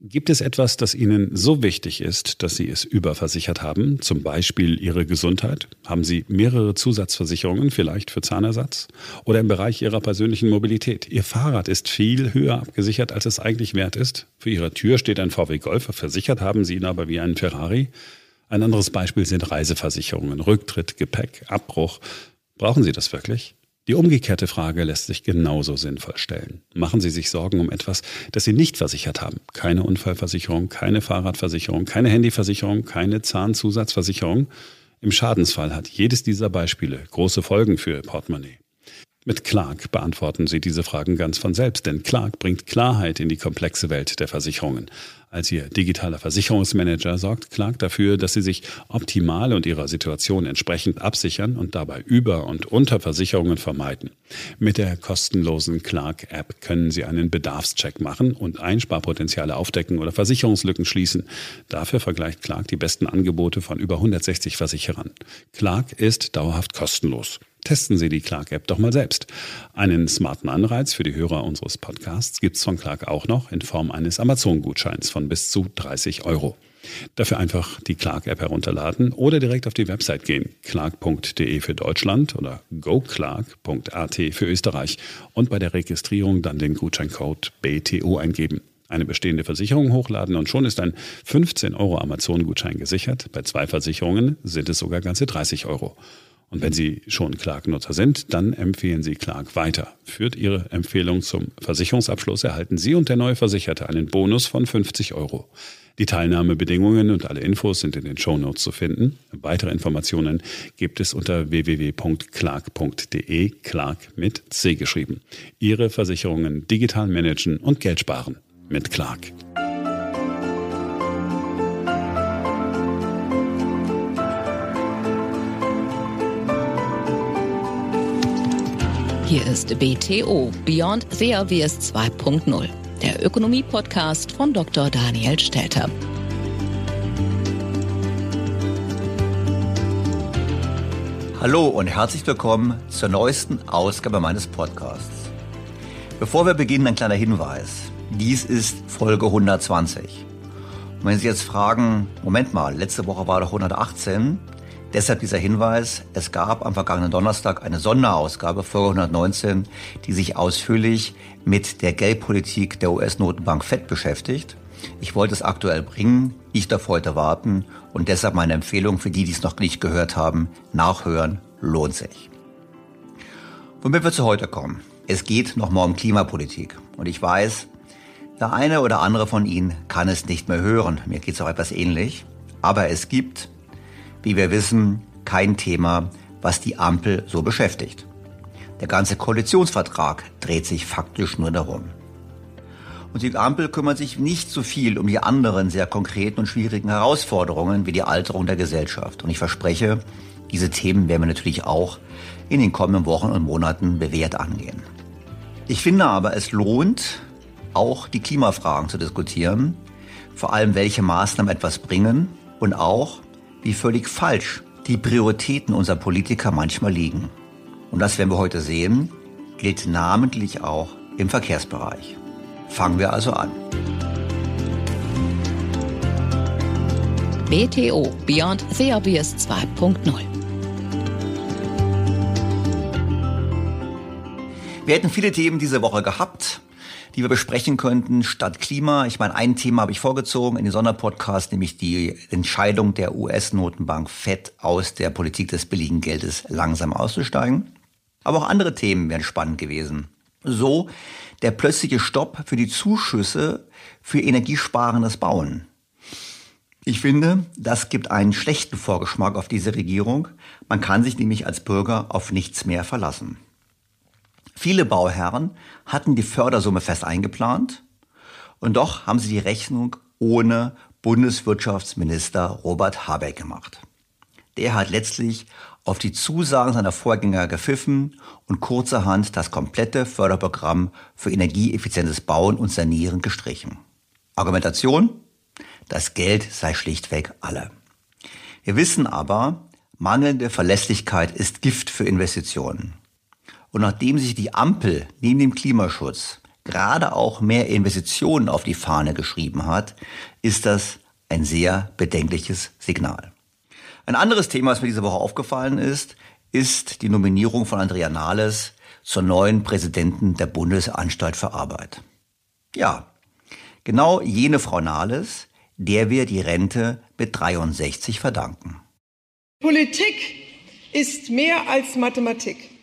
Gibt es etwas, das Ihnen so wichtig ist, dass Sie es überversichert haben? Zum Beispiel Ihre Gesundheit? Haben Sie mehrere Zusatzversicherungen, vielleicht für Zahnersatz? Oder im Bereich Ihrer persönlichen Mobilität? Ihr Fahrrad ist viel höher abgesichert, als es eigentlich wert ist. Für Ihrer Tür steht ein VW Golf, versichert haben Sie ihn aber wie einen Ferrari. Ein anderes Beispiel sind Reiseversicherungen, Rücktritt, Gepäck, Abbruch. Brauchen Sie das wirklich? Die umgekehrte Frage lässt sich genauso sinnvoll stellen. Machen Sie sich Sorgen um etwas, das Sie nicht versichert haben. Keine Unfallversicherung, keine Fahrradversicherung, keine Handyversicherung, keine Zahnzusatzversicherung. Im Schadensfall hat jedes dieser Beispiele große Folgen für Ihr Portemonnaie. Mit Clark beantworten Sie diese Fragen ganz von selbst, denn Clark bringt Klarheit in die komplexe Welt der Versicherungen. Als Ihr digitaler Versicherungsmanager sorgt Clark dafür, dass Sie sich optimal und Ihrer Situation entsprechend absichern und dabei Über- und Unterversicherungen vermeiden. Mit der kostenlosen Clark-App können Sie einen Bedarfscheck machen und Einsparpotenziale aufdecken oder Versicherungslücken schließen. Dafür vergleicht Clark die besten Angebote von über 160 Versicherern. Clark ist dauerhaft kostenlos. Testen Sie die Clark-App doch mal selbst. Einen smarten Anreiz für die Hörer unseres Podcasts gibt es von Clark auch noch in Form eines Amazon-Gutscheins von bis zu 30 Euro. Dafür einfach die Clark-App herunterladen oder direkt auf die Website gehen. clark.de für Deutschland oder goclark.at für Österreich und bei der Registrierung dann den Gutscheincode BTO eingeben. Eine bestehende Versicherung hochladen und schon ist ein 15 Euro Amazon-Gutschein gesichert. Bei zwei Versicherungen sind es sogar ganze 30 Euro. Und wenn Sie schon Clark-Nutzer sind, dann empfehlen Sie Clark weiter. Führt Ihre Empfehlung zum Versicherungsabschluss, erhalten Sie und der neue Versicherte einen Bonus von 50 Euro. Die Teilnahmebedingungen und alle Infos sind in den Show Notes zu finden. Weitere Informationen gibt es unter www.clark.de, Clark mit C geschrieben. Ihre Versicherungen digital managen und Geld sparen mit Clark. Hier ist BTO Beyond Obvious 2.0, der Ökonomie-Podcast von Dr. Daniel Stelter. Hallo und herzlich willkommen zur neuesten Ausgabe meines Podcasts. Bevor wir beginnen, ein kleiner Hinweis. Dies ist Folge 120. Und wenn Sie jetzt fragen, Moment mal, letzte Woche war doch 118, deshalb dieser Hinweis, es gab am vergangenen Donnerstag eine Sonderausgabe, Folge 119, die sich ausführlich mit der Geldpolitik der US-Notenbank FED beschäftigt. Ich wollte es aktuell bringen, ich darf heute warten und deshalb meine Empfehlung für die, die es noch nicht gehört haben, nachhören lohnt sich. Womit wir zu heute kommen. Es geht nochmal um Klimapolitik. Und ich weiß, der eine oder andere von Ihnen kann es nicht mehr hören. Mir geht es auch etwas ähnlich. Aber es gibt, wie wir wissen, kein Thema, was die Ampel so beschäftigt. Der ganze Koalitionsvertrag dreht sich faktisch nur darum. Und die Ampel kümmert sich nicht so viel um die anderen sehr konkreten und schwierigen Herausforderungen wie die Alterung der Gesellschaft. Und ich verspreche, diese Themen werden wir natürlich auch in den kommenden Wochen und Monaten bewährt angehen. Ich finde aber, es lohnt, auch die Klimafragen zu diskutieren, vor allem welche Maßnahmen etwas bringen und auch, wie völlig falsch die Prioritäten unserer Politiker manchmal liegen. Und das werden wir heute sehen, gilt namentlich auch im Verkehrsbereich. Fangen wir also an. BTO Beyond the Obvious 2.0 Wir hätten viele Themen diese Woche gehabt, die wir besprechen könnten, statt Klima. Ich meine, ein Thema habe ich vorgezogen in den Sonderpodcast, nämlich die Entscheidung der US-Notenbank FED aus der Politik des billigen Geldes langsam auszusteigen. Aber auch andere Themen wären spannend gewesen. So der plötzliche Stopp für die Zuschüsse für energiesparendes Bauen. Ich finde, das gibt einen schlechten Vorgeschmack auf diese Regierung. Man kann sich nämlich als Bürger auf nichts mehr verlassen. Viele Bauherren hatten die Fördersumme fest eingeplant und doch haben sie die Rechnung ohne Bundeswirtschaftsminister Robert Habeck gemacht. Der hat letztlich auf die Zusagen seiner Vorgänger gepfiffen und kurzerhand das komplette Förderprogramm für energieeffizientes Bauen und Sanieren gestrichen. Argumentation? Das Geld sei schlichtweg alle. Wir wissen aber, mangelnde Verlässlichkeit ist Gift für Investitionen. Und nachdem sich die Ampel neben dem Klimaschutz gerade auch mehr Investitionen auf die Fahne geschrieben hat, ist das ein sehr bedenkliches Signal. Ein anderes Thema, das mir diese Woche aufgefallen ist, ist die Nominierung von Andrea Nahles zur neuen Präsidenten der Bundesanstalt für Arbeit. Ja, genau jene Frau Nahles, der wir die Rente mit 63 verdanken. Politik ist mehr als Mathematik.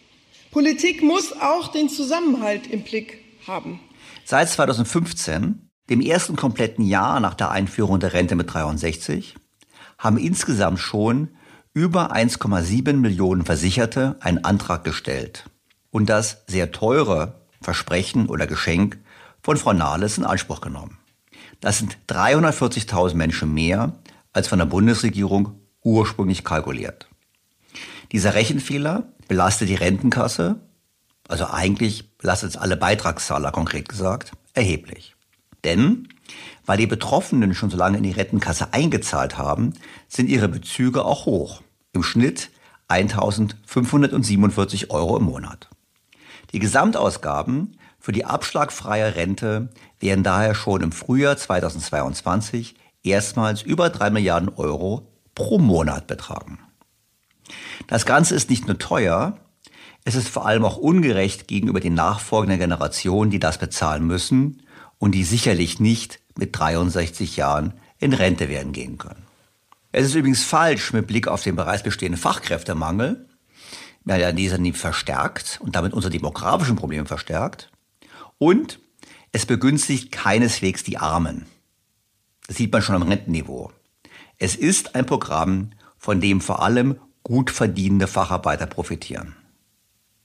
Politik muss auch den Zusammenhalt im Blick haben. Seit 2015, dem ersten kompletten Jahr nach der Einführung der Rente mit 63, haben insgesamt schon über 1,7 Millionen Versicherte einen Antrag gestellt und das sehr teure Versprechen oder Geschenk von Frau Nahles in Anspruch genommen. Das sind 340.000 Menschen mehr als von der Bundesregierung ursprünglich kalkuliert. Dieser Rechenfehler belastet die Rentenkasse, also eigentlich belastet es alle Beitragszahler konkret gesagt, erheblich. Denn weil die Betroffenen schon so lange in die Rentenkasse eingezahlt haben, sind ihre Bezüge auch hoch. Im Schnitt 1547 Euro im Monat. Die Gesamtausgaben für die abschlagfreie Rente werden daher schon im Frühjahr 2022 erstmals über 3 Milliarden Euro pro Monat betragen. Das Ganze ist nicht nur teuer, es ist vor allem auch ungerecht gegenüber den nachfolgenden Generationen, die das bezahlen müssen und die sicherlich nicht mit 63 Jahren in Rente werden gehen können. Es ist übrigens falsch mit Blick auf den bereits bestehenden Fachkräftemangel, der dieser nie verstärkt und damit unsere demografischen Probleme verstärkt. Und es begünstigt keineswegs die Armen. Das sieht man schon am Rentenniveau. Es ist ein Programm, von dem vor allem gut verdienende Facharbeiter profitieren.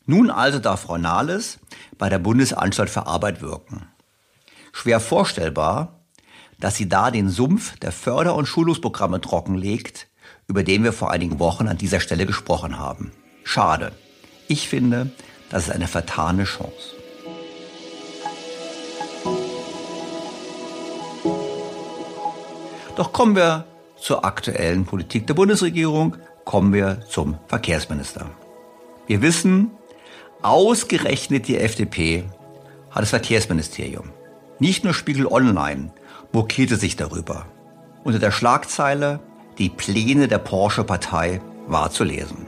Nun also darf Frau Nahles bei der Bundesanstalt für Arbeit wirken. Schwer vorstellbar, dass sie da den Sumpf der Förder- und Schulungsprogramme trockenlegt, über den wir vor einigen Wochen an dieser Stelle gesprochen haben. Schade. Ich finde, das ist eine vertane Chance. Doch kommen wir zur aktuellen Politik der Bundesregierung kommen wir zum Verkehrsminister. Wir wissen, ausgerechnet die FDP hat das Verkehrsministerium. Nicht nur Spiegel Online mokierte sich darüber. Unter der Schlagzeile Die Pläne der Porsche-Partei war zu lesen.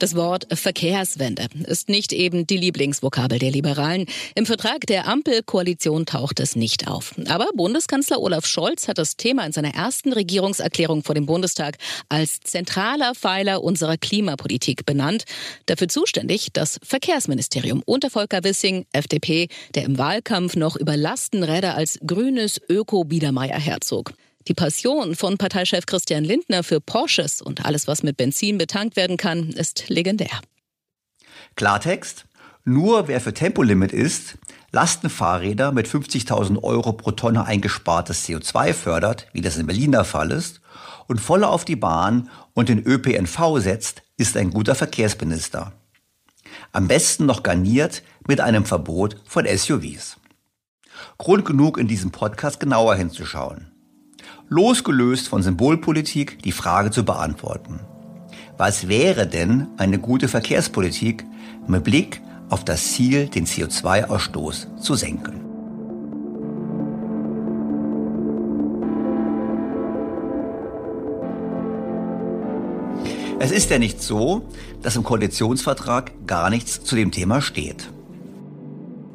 Das Wort Verkehrswende ist nicht eben die Lieblingsvokabel der Liberalen. Im Vertrag der Ampelkoalition taucht es nicht auf. Aber Bundeskanzler Olaf Scholz hat das Thema in seiner ersten Regierungserklärung vor dem Bundestag als zentraler Pfeiler unserer Klimapolitik benannt. Dafür zuständig das Verkehrsministerium unter Volker Wissing, FDP, der im Wahlkampf noch über Lastenräder als grünes Öko-Biedermeier herzog. Die Passion von Parteichef Christian Lindner für Porsches und alles, was mit Benzin betankt werden kann, ist legendär. Klartext? Nur wer für Tempolimit ist, Lastenfahrräder mit 50.000 Euro pro Tonne eingespartes CO2 fördert, wie das in Berlin der Fall ist, und voll auf die Bahn und den ÖPNV setzt, ist ein guter Verkehrsminister. Am besten noch garniert mit einem Verbot von SUVs. Grund genug, in diesem Podcast genauer hinzuschauen losgelöst von Symbolpolitik die Frage zu beantworten. Was wäre denn eine gute Verkehrspolitik mit Blick auf das Ziel, den CO2-Ausstoß zu senken? Es ist ja nicht so, dass im Koalitionsvertrag gar nichts zu dem Thema steht.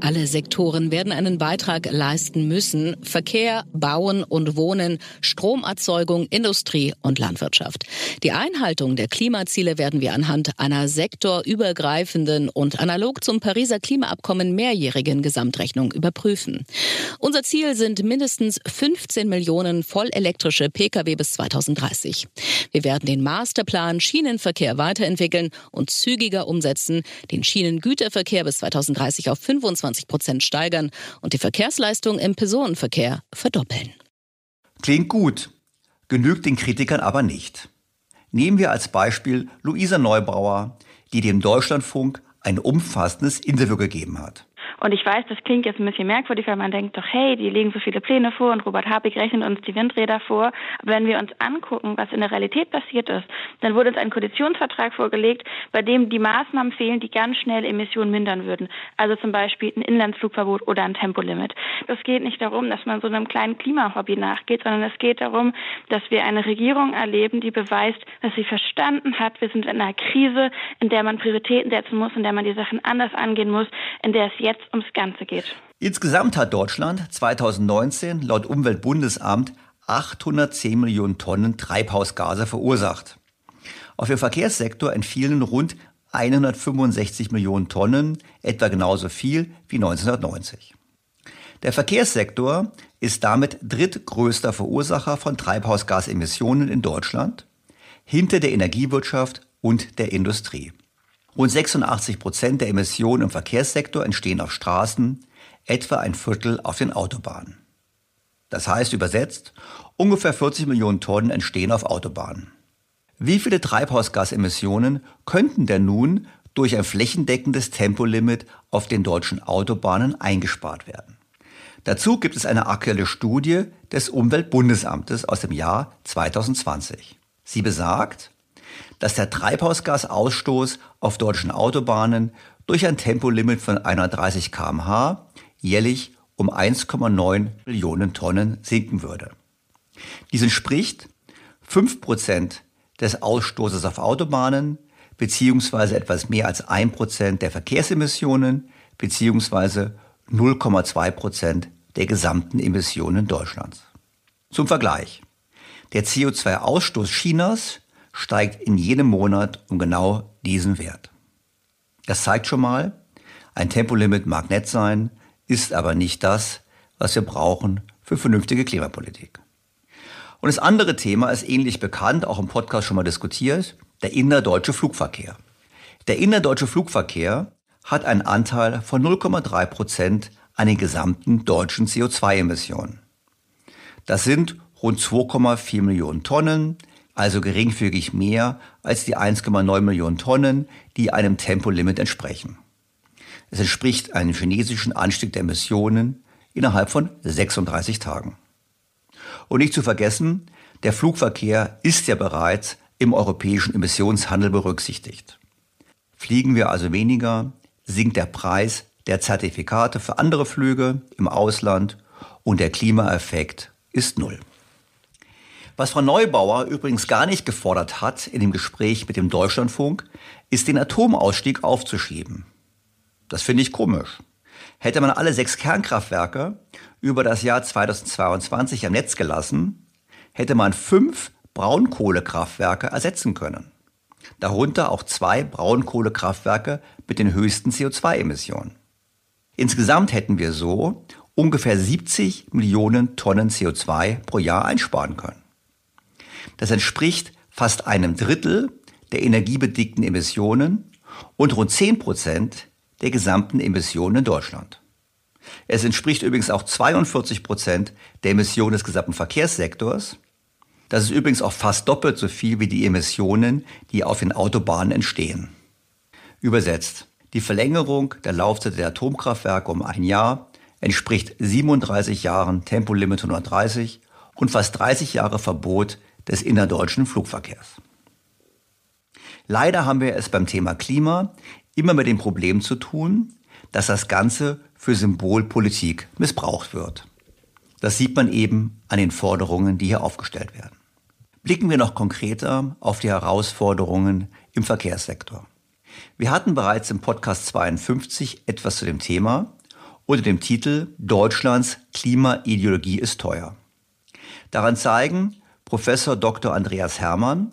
Alle Sektoren werden einen Beitrag leisten müssen. Verkehr, Bauen und Wohnen, Stromerzeugung, Industrie und Landwirtschaft. Die Einhaltung der Klimaziele werden wir anhand einer sektorübergreifenden und analog zum Pariser Klimaabkommen mehrjährigen Gesamtrechnung überprüfen. Unser Ziel sind mindestens 15 Millionen vollelektrische Pkw bis 2030. Wir werden den Masterplan Schienenverkehr weiterentwickeln und zügiger umsetzen, den Schienengüterverkehr bis 2030 auf 25 25 Prozent steigern und die Verkehrsleistung im Personenverkehr verdoppeln. Klingt gut, genügt den Kritikern aber nicht. Nehmen wir als Beispiel Luisa Neubauer, die dem Deutschlandfunk ein umfassendes Interview gegeben hat. Und ich weiß, das klingt jetzt ein bisschen merkwürdig, weil man denkt doch, hey, die legen so viele Pläne vor und Robert Habig rechnet uns die Windräder vor. Aber wenn wir uns angucken, was in der Realität passiert ist, dann wurde uns ein Koalitionsvertrag vorgelegt, bei dem die Maßnahmen fehlen, die ganz schnell Emissionen mindern würden. Also zum Beispiel ein Inlandsflugverbot oder ein Tempolimit. Es geht nicht darum, dass man so einem kleinen Klimahobby nachgeht, sondern es geht darum, dass wir eine Regierung erleben, die beweist, dass sie verstanden hat, wir sind in einer Krise, in der man Prioritäten setzen muss, in der man die Sachen anders angehen muss, in der es jetzt ums Ganze geht. Insgesamt hat Deutschland 2019 laut Umweltbundesamt 810 Millionen Tonnen Treibhausgase verursacht. Auf den Verkehrssektor entfielen rund 165 Millionen Tonnen, etwa genauso viel wie 1990. Der Verkehrssektor ist damit drittgrößter Verursacher von Treibhausgasemissionen in Deutschland, hinter der Energiewirtschaft und der Industrie. Rund 86 Prozent der Emissionen im Verkehrssektor entstehen auf Straßen, etwa ein Viertel auf den Autobahnen. Das heißt übersetzt, ungefähr 40 Millionen Tonnen entstehen auf Autobahnen. Wie viele Treibhausgasemissionen könnten denn nun durch ein flächendeckendes Tempolimit auf den deutschen Autobahnen eingespart werden? Dazu gibt es eine aktuelle Studie des Umweltbundesamtes aus dem Jahr 2020. Sie besagt, dass der Treibhausgasausstoß auf deutschen Autobahnen durch ein Tempolimit von 130 km/h jährlich um 1,9 Millionen Tonnen sinken würde. Dies entspricht 5% des Ausstoßes auf Autobahnen beziehungsweise etwas mehr als 1% der Verkehrsemissionen beziehungsweise 0,2% der gesamten Emissionen Deutschlands. Zum Vergleich. Der CO2-Ausstoß Chinas steigt in jedem Monat um genau diesen Wert. Das zeigt schon mal, ein Tempolimit mag nett sein, ist aber nicht das, was wir brauchen für vernünftige Klimapolitik. Und das andere Thema ist ähnlich bekannt, auch im Podcast schon mal diskutiert, der innerdeutsche Flugverkehr. Der innerdeutsche Flugverkehr hat einen Anteil von 0,3 Prozent an den gesamten deutschen CO2-Emissionen. Das sind rund 2,4 Millionen Tonnen, also geringfügig mehr als die 1,9 Millionen Tonnen, die einem Tempolimit entsprechen. Es entspricht einem chinesischen Anstieg der Emissionen innerhalb von 36 Tagen. Und nicht zu vergessen, der Flugverkehr ist ja bereits im europäischen Emissionshandel berücksichtigt. Fliegen wir also weniger, sinkt der Preis der Zertifikate für andere Flüge im Ausland und der Klimaeffekt ist null. Was Frau Neubauer übrigens gar nicht gefordert hat in dem Gespräch mit dem Deutschlandfunk, ist den Atomausstieg aufzuschieben. Das finde ich komisch. Hätte man alle sechs Kernkraftwerke über das Jahr 2022 am Netz gelassen, hätte man fünf Braunkohlekraftwerke ersetzen können. Darunter auch zwei Braunkohlekraftwerke mit den höchsten CO2-Emissionen. Insgesamt hätten wir so ungefähr 70 Millionen Tonnen CO2 pro Jahr einsparen können. Das entspricht fast einem Drittel der energiebedingten Emissionen und rund 10 Prozent der gesamten Emissionen in Deutschland. Es entspricht übrigens auch 42 Prozent der Emissionen des gesamten Verkehrssektors. Das ist übrigens auch fast doppelt so viel wie die Emissionen, die auf den Autobahnen entstehen. Übersetzt, die Verlängerung der Laufzeit der Atomkraftwerke um ein Jahr entspricht 37 Jahren Tempolimit 130 und fast 30 Jahre Verbot des innerdeutschen Flugverkehrs. Leider haben wir es beim Thema Klima immer mit dem Problem zu tun, dass das Ganze für Symbolpolitik missbraucht wird. Das sieht man eben an den Forderungen, die hier aufgestellt werden. Blicken wir noch konkreter auf die Herausforderungen im Verkehrssektor. Wir hatten bereits im Podcast 52 etwas zu dem Thema unter dem Titel Deutschlands Klimaideologie ist teuer. Daran zeigen Professor Dr. Andreas Hermann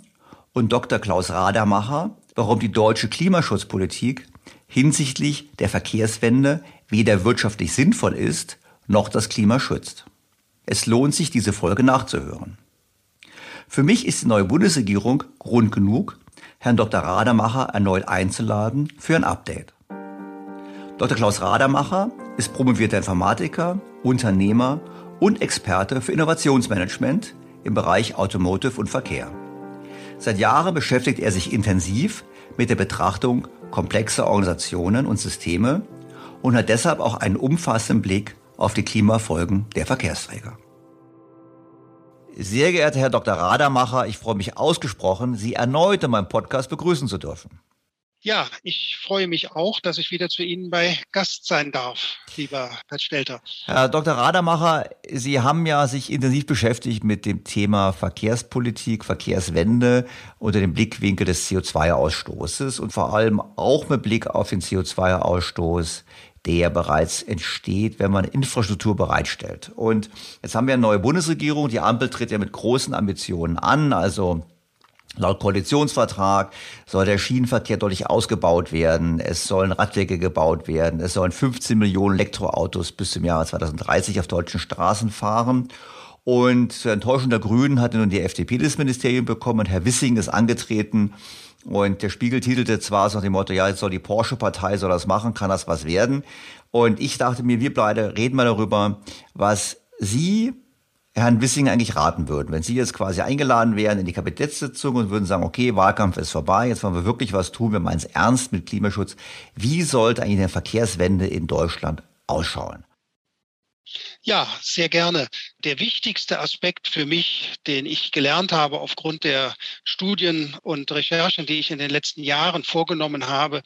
und Dr. Klaus Radermacher, warum die deutsche Klimaschutzpolitik hinsichtlich der Verkehrswende weder wirtschaftlich sinnvoll ist, noch das Klima schützt. Es lohnt sich, diese Folge nachzuhören. Für mich ist die neue Bundesregierung Grund genug, Herrn Dr. Radermacher erneut einzuladen für ein Update. Dr. Klaus Radermacher ist promovierter Informatiker, Unternehmer und Experte für Innovationsmanagement im Bereich Automotive und Verkehr. Seit Jahren beschäftigt er sich intensiv mit der Betrachtung komplexer Organisationen und Systeme und hat deshalb auch einen umfassenden Blick auf die Klimafolgen der Verkehrsträger. Sehr geehrter Herr Dr. Radermacher, ich freue mich ausgesprochen, Sie erneut in meinem Podcast begrüßen zu dürfen. Ja, ich freue mich auch, dass ich wieder zu Ihnen bei Gast sein darf, lieber Herr Stelter. Herr Dr. Radermacher, Sie haben ja sich intensiv beschäftigt mit dem Thema Verkehrspolitik, Verkehrswende unter dem Blickwinkel des CO2-Ausstoßes und vor allem auch mit Blick auf den CO2-Ausstoß der bereits entsteht, wenn man Infrastruktur bereitstellt. Und jetzt haben wir eine neue Bundesregierung. Die Ampel tritt ja mit großen Ambitionen an. Also Laut Koalitionsvertrag soll der Schienenverkehr deutlich ausgebaut werden. Es sollen Radwege gebaut werden. Es sollen 15 Millionen Elektroautos bis zum Jahre 2030 auf deutschen Straßen fahren. Und zur Enttäuschung der Grünen hatte nun die FDP das Ministerium bekommen und Herr Wissing ist angetreten. Und der Spiegel titelte zwar so nach dem Motto, ja, jetzt soll die Porsche-Partei soll das machen, kann das was werden. Und ich dachte mir, wir beide reden mal darüber, was Sie Herrn Wissing eigentlich raten würden, wenn Sie jetzt quasi eingeladen wären in die Kabinettssitzung und würden sagen, okay, Wahlkampf ist vorbei, jetzt wollen wir wirklich was tun, wir meinen es ernst mit Klimaschutz. Wie sollte eigentlich eine Verkehrswende in Deutschland ausschauen? Ja, sehr gerne. Der wichtigste Aspekt für mich, den ich gelernt habe aufgrund der Studien und Recherchen, die ich in den letzten Jahren vorgenommen habe,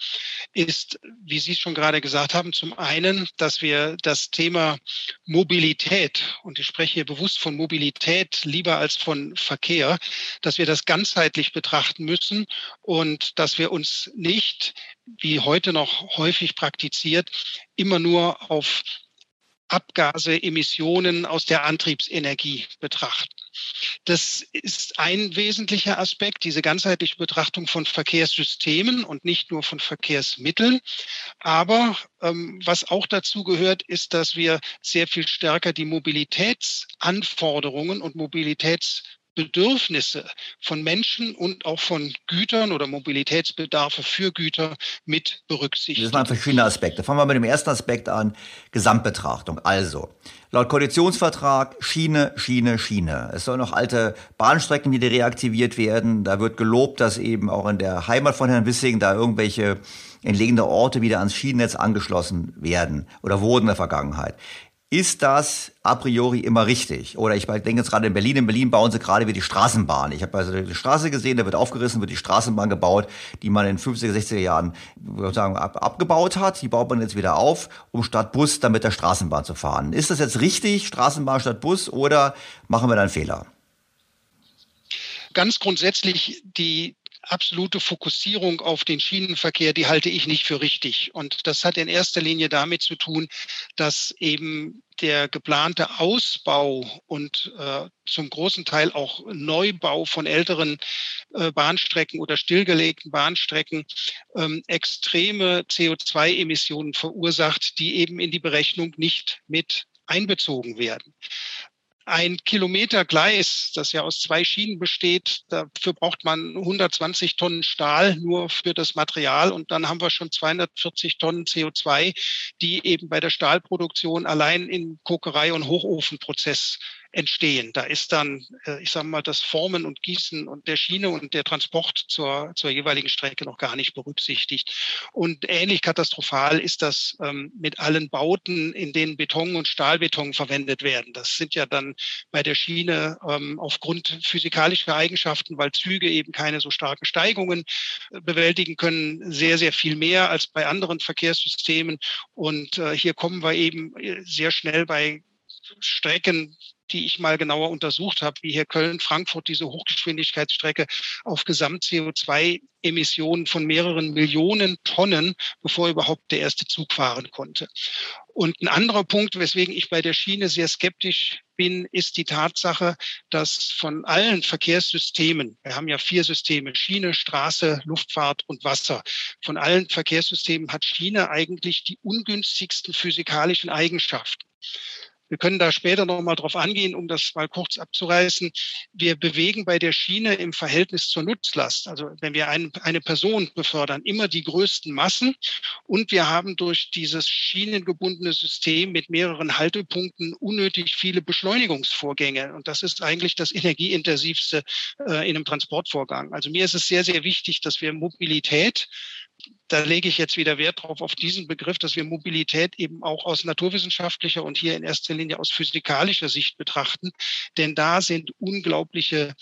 ist, wie Sie schon gerade gesagt haben, zum einen, dass wir das Thema Mobilität, und ich spreche hier bewusst von Mobilität lieber als von Verkehr, dass wir das ganzheitlich betrachten müssen und dass wir uns nicht, wie heute noch häufig praktiziert, immer nur auf Abgase, Emissionen aus der Antriebsenergie betrachten. Das ist ein wesentlicher Aspekt, diese ganzheitliche Betrachtung von Verkehrssystemen und nicht nur von Verkehrsmitteln. Aber ähm, was auch dazu gehört, ist, dass wir sehr viel stärker die Mobilitätsanforderungen und Mobilitäts Bedürfnisse von Menschen und auch von Gütern oder Mobilitätsbedarfe für Güter mit berücksichtigen. Das waren verschiedene Aspekte. Fangen wir mit dem ersten Aspekt an, Gesamtbetrachtung. Also, laut Koalitionsvertrag Schiene, Schiene, Schiene. Es sollen noch alte Bahnstrecken wieder reaktiviert werden. Da wird gelobt, dass eben auch in der Heimat von Herrn Wissing da irgendwelche entlegene Orte wieder ans Schienennetz angeschlossen werden oder wurden in der Vergangenheit. Ist das a priori immer richtig? Oder ich denke jetzt gerade in Berlin. In Berlin bauen sie gerade wieder die Straßenbahn. Ich habe also die Straße gesehen, da wird aufgerissen, wird die Straßenbahn gebaut, die man in 50er, 60er Jahren sagen, ab, abgebaut hat. Die baut man jetzt wieder auf, um statt Bus dann mit der Straßenbahn zu fahren. Ist das jetzt richtig, Straßenbahn statt Bus, oder machen wir da einen Fehler? Ganz grundsätzlich die absolute Fokussierung auf den Schienenverkehr, die halte ich nicht für richtig. Und das hat in erster Linie damit zu tun, dass eben der geplante Ausbau und äh, zum großen Teil auch Neubau von älteren äh, Bahnstrecken oder stillgelegten Bahnstrecken ähm, extreme CO2-Emissionen verursacht, die eben in die Berechnung nicht mit einbezogen werden ein Kilometer Gleis, das ja aus zwei Schienen besteht, dafür braucht man 120 Tonnen Stahl nur für das Material. Und dann haben wir schon 240 Tonnen CO2, die eben bei der Stahlproduktion allein in Kokerei und Hochofenprozess entstehen. Da ist dann, äh, ich sage mal, das Formen und Gießen und der Schiene und der Transport zur, zur jeweiligen Strecke noch gar nicht berücksichtigt. Und ähnlich katastrophal ist das ähm, mit allen Bauten, in denen Beton und Stahlbeton verwendet werden. Das sind ja dann bei der Schiene ähm, aufgrund physikalischer Eigenschaften, weil Züge eben keine so starken Steigungen äh, bewältigen können, sehr, sehr viel mehr als bei anderen Verkehrssystemen. Und äh, hier kommen wir eben sehr schnell bei Strecken die ich mal genauer untersucht habe, wie hier Köln-Frankfurt, diese Hochgeschwindigkeitsstrecke auf Gesamt-CO2-Emissionen von mehreren Millionen Tonnen, bevor überhaupt der erste Zug fahren konnte. Und ein anderer Punkt, weswegen ich bei der Schiene sehr skeptisch bin, ist die Tatsache, dass von allen Verkehrssystemen, wir haben ja vier Systeme, Schiene, Straße, Luftfahrt und Wasser, von allen Verkehrssystemen hat Schiene eigentlich die ungünstigsten physikalischen Eigenschaften. Wir können da später noch mal drauf angehen, um das mal kurz abzureißen. Wir bewegen bei der Schiene im Verhältnis zur Nutzlast, also wenn wir ein, eine Person befördern, immer die größten Massen. Und wir haben durch dieses schienengebundene System mit mehreren Haltepunkten unnötig viele Beschleunigungsvorgänge. Und das ist eigentlich das energieintensivste äh, in einem Transportvorgang. Also mir ist es sehr, sehr wichtig, dass wir Mobilität da lege ich jetzt wieder Wert drauf auf diesen Begriff, dass wir Mobilität eben auch aus naturwissenschaftlicher und hier in erster Linie aus physikalischer Sicht betrachten. Denn da sind unglaubliche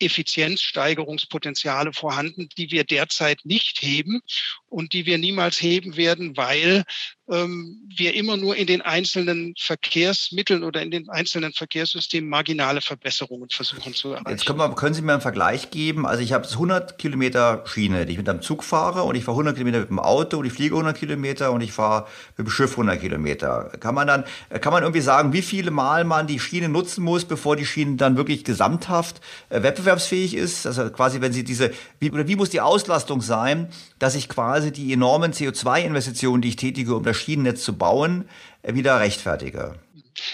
Effizienzsteigerungspotenziale vorhanden, die wir derzeit nicht heben und die wir niemals heben werden, weil ähm, wir immer nur in den einzelnen Verkehrsmitteln oder in den einzelnen Verkehrssystemen marginale Verbesserungen versuchen zu erreichen. Jetzt können, wir, können Sie mir einen Vergleich geben? Also ich habe 100 Kilometer Schiene, die ich mit einem Zug fahre und ich fahre 100 Kilometer mit dem Auto und ich fliege 100 Kilometer und ich fahre mit dem Schiff 100 Kilometer. Kann man dann, kann man irgendwie sagen, wie viele Mal man die Schiene nutzen muss, bevor die Schiene dann wirklich gesamthaft äh, wettbewerbsfähig ist? Also quasi, wenn Sie diese, wie, oder wie muss die Auslastung sein, dass ich quasi die enormen CO2-Investitionen, die ich tätige, um das Schienennetz zu bauen, äh, wieder rechtfertige?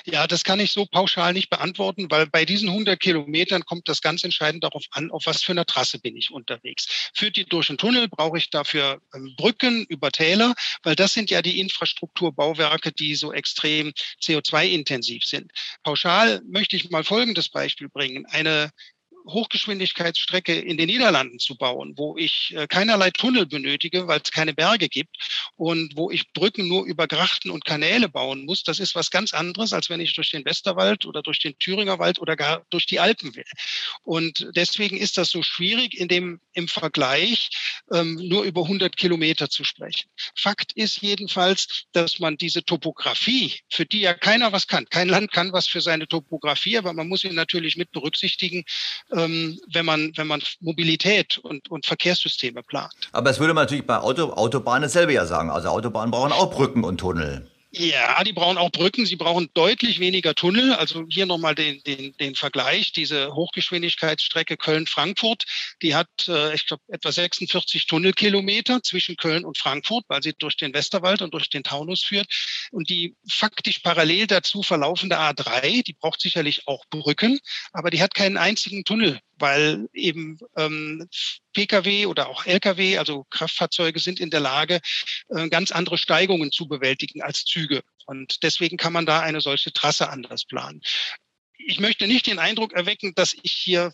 Ja, das kann ich so pauschal nicht beantworten, weil bei diesen 100 Kilometern kommt das ganz entscheidend darauf an, auf was für einer Trasse bin ich unterwegs. Führt die durch einen Tunnel, brauche ich dafür ähm, Brücken über Täler, weil das sind ja die Infrastrukturbauwerke, die so extrem CO2-intensiv sind. Pauschal möchte ich mal folgendes Beispiel bringen. Eine Hochgeschwindigkeitsstrecke in den Niederlanden zu bauen, wo ich äh, keinerlei Tunnel benötige, weil es keine Berge gibt und wo ich Brücken nur über Grachten und Kanäle bauen muss, das ist was ganz anderes, als wenn ich durch den Westerwald oder durch den Thüringer Wald oder gar durch die Alpen will. Und deswegen ist das so schwierig, in dem im Vergleich ähm, nur über 100 Kilometer zu sprechen. Fakt ist jedenfalls, dass man diese Topografie, für die ja keiner was kann, kein Land kann was für seine Topografie, aber man muss sie natürlich mit berücksichtigen, ähm, wenn man wenn man Mobilität und, und Verkehrssysteme plant. Aber es würde man natürlich bei Auto, Autobahnen dasselbe ja sagen. Also Autobahnen brauchen auch Brücken und Tunnel. Ja, die brauchen auch Brücken, sie brauchen deutlich weniger Tunnel. Also hier nochmal den, den, den Vergleich. Diese Hochgeschwindigkeitsstrecke Köln-Frankfurt, die hat, äh, ich glaube, etwa 46 Tunnelkilometer zwischen Köln und Frankfurt, weil sie durch den Westerwald und durch den Taunus führt. Und die faktisch parallel dazu verlaufende A3, die braucht sicherlich auch Brücken, aber die hat keinen einzigen Tunnel weil eben ähm, Pkw oder auch Lkw, also Kraftfahrzeuge, sind in der Lage, äh, ganz andere Steigungen zu bewältigen als Züge. Und deswegen kann man da eine solche Trasse anders planen. Ich möchte nicht den Eindruck erwecken, dass ich hier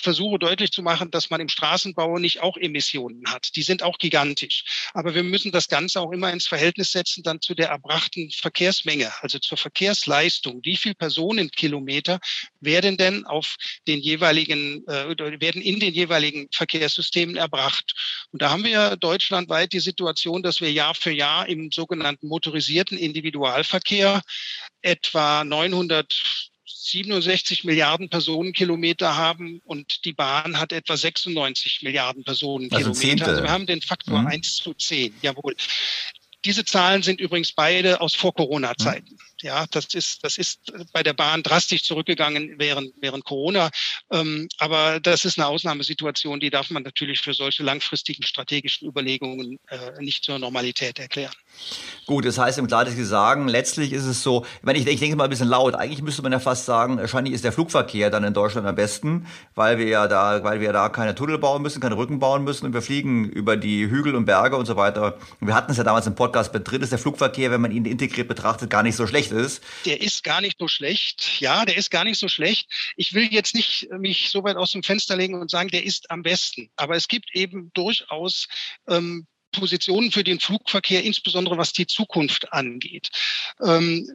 versuche deutlich zu machen, dass man im Straßenbau nicht auch Emissionen hat. Die sind auch gigantisch. Aber wir müssen das Ganze auch immer ins Verhältnis setzen dann zu der erbrachten Verkehrsmenge, also zur Verkehrsleistung. Wie viel Personenkilometer werden denn auf den jeweiligen, äh, werden in den jeweiligen Verkehrssystemen erbracht? Und da haben wir deutschlandweit die Situation, dass wir Jahr für Jahr im sogenannten motorisierten Individualverkehr etwa 900 67 Milliarden Personenkilometer haben und die Bahn hat etwa 96 Milliarden Personenkilometer. Also, also wir haben den Faktor mhm. 1 zu 10, jawohl. Diese Zahlen sind übrigens beide aus Vor-Corona-Zeiten. Mhm. Ja, das ist, das ist bei der Bahn drastisch zurückgegangen während, während Corona. Ähm, aber das ist eine Ausnahmesituation, die darf man natürlich für solche langfristigen strategischen Überlegungen äh, nicht zur Normalität erklären. Gut, das heißt im Klartext, sagen, letztlich ist es so, wenn ich, ich denke mal ein bisschen laut, eigentlich müsste man ja fast sagen, wahrscheinlich ist der Flugverkehr dann in Deutschland am besten, weil wir ja da, weil wir da keine Tunnel bauen müssen, keine Rücken bauen müssen und wir fliegen über die Hügel und Berge und so weiter. wir hatten es ja damals im Podcast drin, ist der Flugverkehr, wenn man ihn integriert betrachtet, gar nicht so schlecht ist. Der ist gar nicht so schlecht. Ja, der ist gar nicht so schlecht. Ich will jetzt nicht mich so weit aus dem Fenster legen und sagen, der ist am besten. Aber es gibt eben durchaus ähm, Positionen für den Flugverkehr, insbesondere was die Zukunft angeht. Ähm,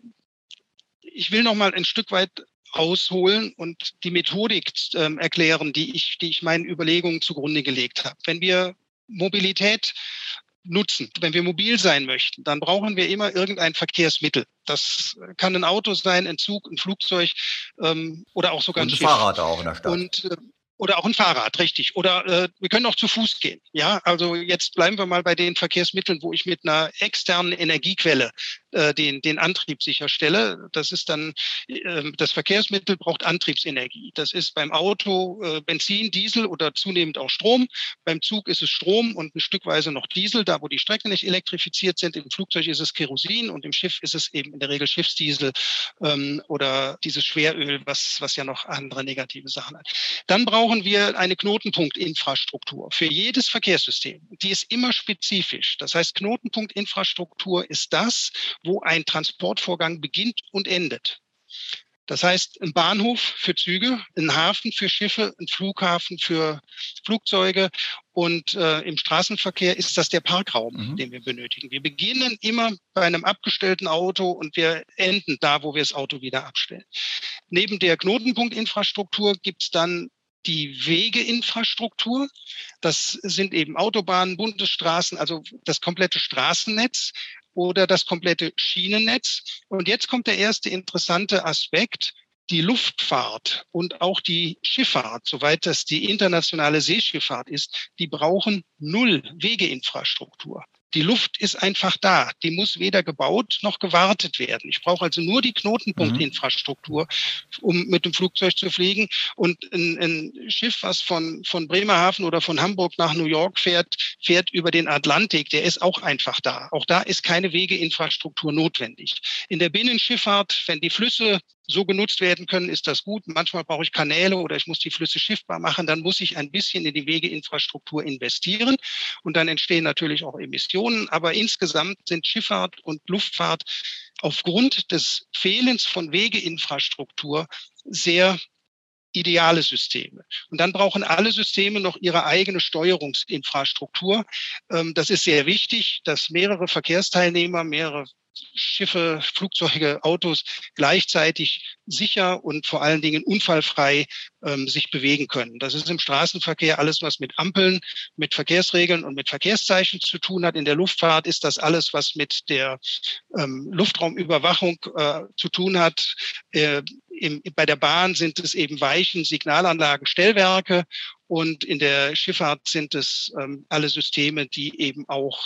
ich will noch mal ein Stück weit ausholen und die Methodik ähm, erklären, die ich, die ich meinen Überlegungen zugrunde gelegt habe. Wenn wir Mobilität nutzen. Wenn wir mobil sein möchten, dann brauchen wir immer irgendein Verkehrsmittel. Das kann ein Auto sein, ein Zug, ein Flugzeug ähm, oder auch sogar ein, ein Fahrrad auch in der Stadt. Und äh, oder auch ein Fahrrad, richtig. Oder äh, wir können auch zu Fuß gehen. Ja, also jetzt bleiben wir mal bei den Verkehrsmitteln, wo ich mit einer externen Energiequelle äh, den, den Antrieb sicherstelle. Das ist dann, äh, das Verkehrsmittel braucht Antriebsenergie. Das ist beim Auto äh, Benzin, Diesel oder zunehmend auch Strom. Beim Zug ist es Strom und ein Stückweise noch Diesel, da wo die Strecken nicht elektrifiziert sind. Im Flugzeug ist es Kerosin und im Schiff ist es eben in der Regel Schiffsdiesel ähm, oder dieses Schweröl, was, was ja noch andere negative Sachen hat. Dann brauchen wir eine Knotenpunktinfrastruktur für jedes Verkehrssystem. Die ist immer spezifisch. Das heißt, Knotenpunktinfrastruktur ist das, wo ein Transportvorgang beginnt und endet. Das heißt, ein Bahnhof für Züge, ein Hafen für Schiffe, ein Flughafen für Flugzeuge und äh, im Straßenverkehr ist das der Parkraum, mhm. den wir benötigen. Wir beginnen immer bei einem abgestellten Auto und wir enden da, wo wir das Auto wieder abstellen. Neben der Knotenpunktinfrastruktur gibt es dann die Wegeinfrastruktur. Das sind eben Autobahnen, Bundesstraßen, also das komplette Straßennetz oder das komplette Schienennetz. Und jetzt kommt der erste interessante Aspekt. Die Luftfahrt und auch die Schifffahrt, soweit das die internationale Seeschifffahrt ist, die brauchen null Wegeinfrastruktur. Die Luft ist einfach da. Die muss weder gebaut noch gewartet werden. Ich brauche also nur die Knotenpunktinfrastruktur, um mit dem Flugzeug zu fliegen. Und ein, ein Schiff, was von, von Bremerhaven oder von Hamburg nach New York fährt, fährt über den Atlantik. Der ist auch einfach da. Auch da ist keine Wegeinfrastruktur notwendig. In der Binnenschifffahrt, wenn die Flüsse so genutzt werden können, ist das gut. Manchmal brauche ich Kanäle oder ich muss die Flüsse schiffbar machen. Dann muss ich ein bisschen in die Wegeinfrastruktur investieren. Und dann entstehen natürlich auch Emissionen. Aber insgesamt sind Schifffahrt und Luftfahrt aufgrund des Fehlens von Wegeinfrastruktur sehr ideale Systeme. Und dann brauchen alle Systeme noch ihre eigene Steuerungsinfrastruktur. Ähm, das ist sehr wichtig, dass mehrere Verkehrsteilnehmer, mehrere Schiffe, Flugzeuge, Autos gleichzeitig sicher und vor allen Dingen unfallfrei ähm, sich bewegen können. Das ist im Straßenverkehr alles, was mit Ampeln, mit Verkehrsregeln und mit Verkehrszeichen zu tun hat. In der Luftfahrt ist das alles, was mit der ähm, Luftraumüberwachung äh, zu tun hat. Äh, im, bei der Bahn sind es eben Weichen, Signalanlagen, Stellwerke und in der Schifffahrt sind es ähm, alle Systeme, die eben auch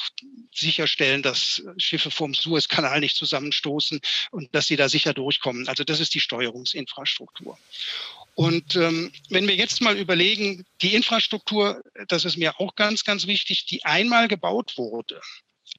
sicherstellen, dass Schiffe vom Suezkanal nicht zusammenstoßen und dass sie da sicher durchkommen. Also das ist die Steuerungsinfrastruktur. Und ähm, wenn wir jetzt mal überlegen, die Infrastruktur, das ist mir auch ganz, ganz wichtig, die einmal gebaut wurde,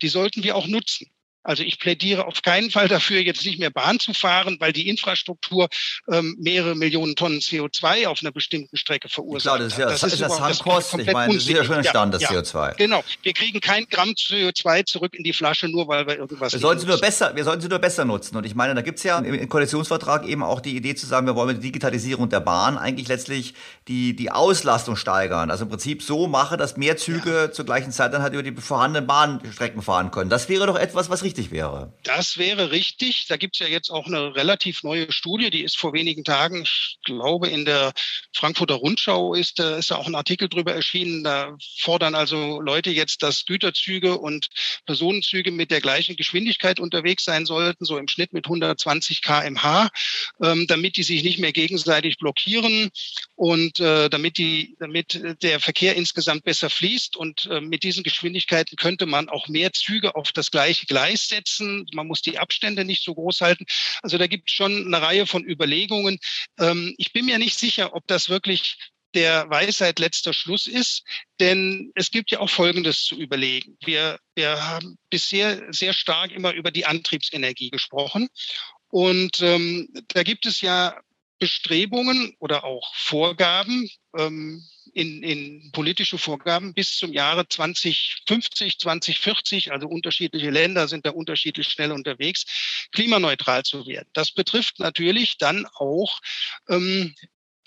die sollten wir auch nutzen. Also ich plädiere auf keinen Fall dafür, jetzt nicht mehr Bahn zu fahren, weil die Infrastruktur ähm, mehrere Millionen Tonnen CO2 auf einer bestimmten Strecke verursacht. Klar, das ist ja das, das, ist das Handkost. Ich meine, das ist ja schon entstanden, das ja, CO2. Genau. Wir kriegen kein Gramm CO2 zurück in die Flasche, nur weil wir irgendwas. Wir sollten sie nur besser, wir sollten sie nur besser nutzen. Und ich meine, da gibt es ja im Koalitionsvertrag eben auch die Idee zu sagen, wir wollen mit der Digitalisierung der Bahn eigentlich letztlich die, die Auslastung steigern. Also im Prinzip so mache, dass mehr Züge ja. zur gleichen Zeit dann halt über die vorhandenen Bahnstrecken fahren können. Das wäre doch etwas, was richtig wäre. Das wäre richtig. Da gibt es ja jetzt auch eine relativ neue Studie, die ist vor wenigen Tagen, ich glaube, in der Frankfurter Rundschau ist, äh, ist da auch ein Artikel drüber erschienen. Da fordern also Leute jetzt, dass Güterzüge und Personenzüge mit der gleichen Geschwindigkeit unterwegs sein sollten, so im Schnitt mit 120 kmh, ähm, damit die sich nicht mehr gegenseitig blockieren und äh, damit, die, damit der Verkehr insgesamt besser fließt. Und äh, mit diesen Geschwindigkeiten könnte man auch mehr Züge auf das gleiche Gleis setzen. Man muss die Abstände nicht so groß halten. Also da gibt es schon eine Reihe von Überlegungen. Ähm, ich bin mir nicht sicher, ob das wirklich der Weisheit letzter Schluss ist, denn es gibt ja auch Folgendes zu überlegen. Wir, wir haben bisher sehr stark immer über die Antriebsenergie gesprochen und ähm, da gibt es ja Bestrebungen oder auch Vorgaben, ähm, in, in politische Vorgaben bis zum Jahre 2050, 2040, also unterschiedliche Länder sind da unterschiedlich schnell unterwegs, klimaneutral zu werden. Das betrifft natürlich dann auch ähm,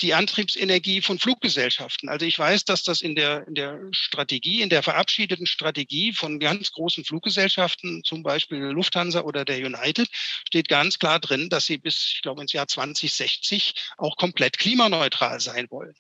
die Antriebsenergie von Fluggesellschaften. Also ich weiß, dass das in der, in der Strategie, in der verabschiedeten Strategie von ganz großen Fluggesellschaften, zum Beispiel Lufthansa oder der United, steht ganz klar drin, dass sie bis, ich glaube, ins Jahr 2060 auch komplett klimaneutral sein wollen.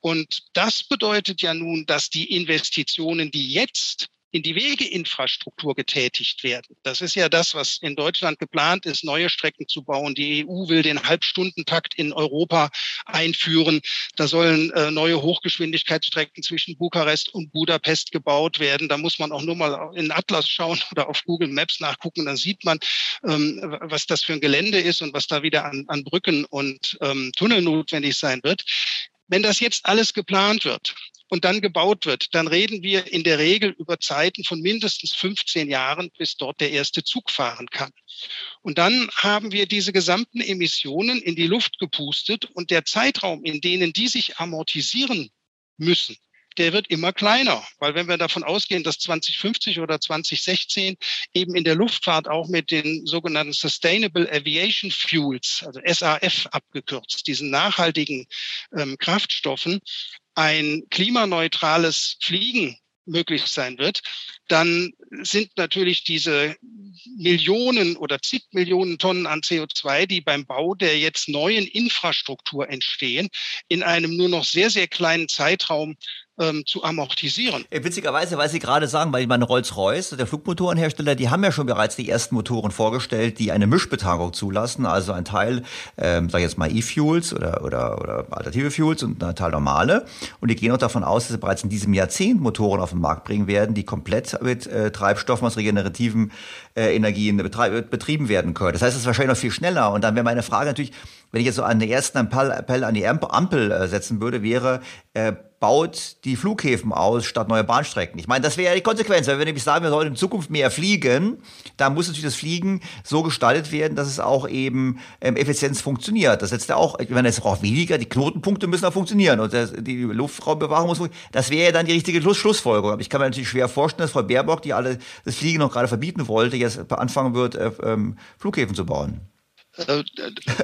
Und das bedeutet ja nun, dass die Investitionen, die jetzt in die Wegeinfrastruktur getätigt werden. Das ist ja das, was in Deutschland geplant ist, neue Strecken zu bauen. Die EU will den Halbstundentakt in Europa einführen. Da sollen äh, neue Hochgeschwindigkeitsstrecken zwischen Bukarest und Budapest gebaut werden. Da muss man auch nur mal in Atlas schauen oder auf Google Maps nachgucken. Dann sieht man, ähm, was das für ein Gelände ist und was da wieder an, an Brücken und ähm, Tunnel notwendig sein wird. Wenn das jetzt alles geplant wird, und dann gebaut wird, dann reden wir in der Regel über Zeiten von mindestens 15 Jahren, bis dort der erste Zug fahren kann. Und dann haben wir diese gesamten Emissionen in die Luft gepustet und der Zeitraum, in denen die sich amortisieren müssen, der wird immer kleiner. Weil wenn wir davon ausgehen, dass 2050 oder 2016 eben in der Luftfahrt auch mit den sogenannten Sustainable Aviation Fuels, also SAF abgekürzt, diesen nachhaltigen ähm, Kraftstoffen, ein klimaneutrales Fliegen möglich sein wird, dann sind natürlich diese Millionen oder zig Millionen Tonnen an CO2, die beim Bau der jetzt neuen Infrastruktur entstehen, in einem nur noch sehr, sehr kleinen Zeitraum ähm, zu amortisieren. Äh, witzigerweise, weil Sie gerade sagen, weil ich meine Rolls-Royce, der Flugmotorenhersteller, die haben ja schon bereits die ersten Motoren vorgestellt, die eine Mischbetankung zulassen, also ein Teil, ähm, sag ich jetzt mal E-Fuels oder, oder, oder alternative Fuels und ein Teil normale. Und die gehen auch davon aus, dass sie bereits in diesem Jahrzehnt Motoren auf den Markt bringen werden, die komplett mit äh, Treibstoffen aus regenerativen äh, Energien betrieben werden können. Das heißt, es ist wahrscheinlich noch viel schneller. Und dann wäre meine Frage natürlich, wenn ich jetzt so einen ersten Appell, Appell an die Ampel äh, setzen würde, wäre, äh, baut die Flughäfen aus statt neue Bahnstrecken. Ich meine, das wäre ja die Konsequenz. Wenn wir nämlich sagen, wir sollen in Zukunft mehr fliegen, dann muss natürlich das Fliegen so gestaltet werden, dass es auch eben ähm, Effizienz funktioniert. Das setzt ja auch, ich meine, es auch weniger, die Knotenpunkte müssen auch funktionieren und das, die Luftraumbewahrung muss funktionieren. Das wäre ja dann die richtige Schluss Schlussfolgerung. Aber ich kann mir natürlich schwer vorstellen, dass Frau Baerbock, die alle das Fliegen noch gerade verbieten wollte, jetzt anfangen wird, äh, ähm, Flughäfen zu bauen. Äh,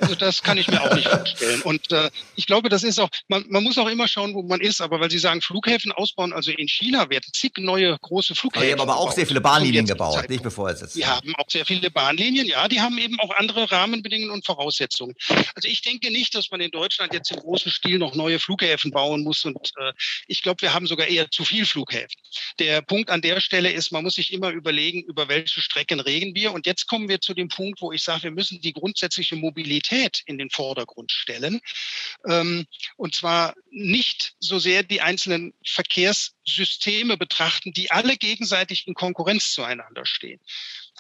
also das kann ich mir auch nicht vorstellen. Und äh, ich glaube, das ist auch, man, man muss auch immer schauen, wo man ist. Aber weil Sie sagen, Flughäfen ausbauen, also in China werden zig neue große Flughäfen. Die haben aber auch sehr viele Bahnlinien gebaut, nicht bevor es jetzt. Die haben auch sehr viele Bahnlinien, ja. Die haben eben auch andere Rahmenbedingungen und Voraussetzungen. Also ich denke nicht, dass man in Deutschland jetzt im großen Stil noch neue Flughäfen bauen muss. Und äh, ich glaube, wir haben sogar eher zu viel Flughäfen. Der Punkt an der Stelle ist, man muss sich immer überlegen, über welche Strecken reden wir. Und jetzt kommen wir zu dem Punkt, wo ich sage, wir müssen die grundsätzlichen grundsätzliche Mobilität in den Vordergrund stellen. Ähm, und zwar nicht so sehr die einzelnen Verkehrssysteme betrachten, die alle gegenseitig in Konkurrenz zueinander stehen.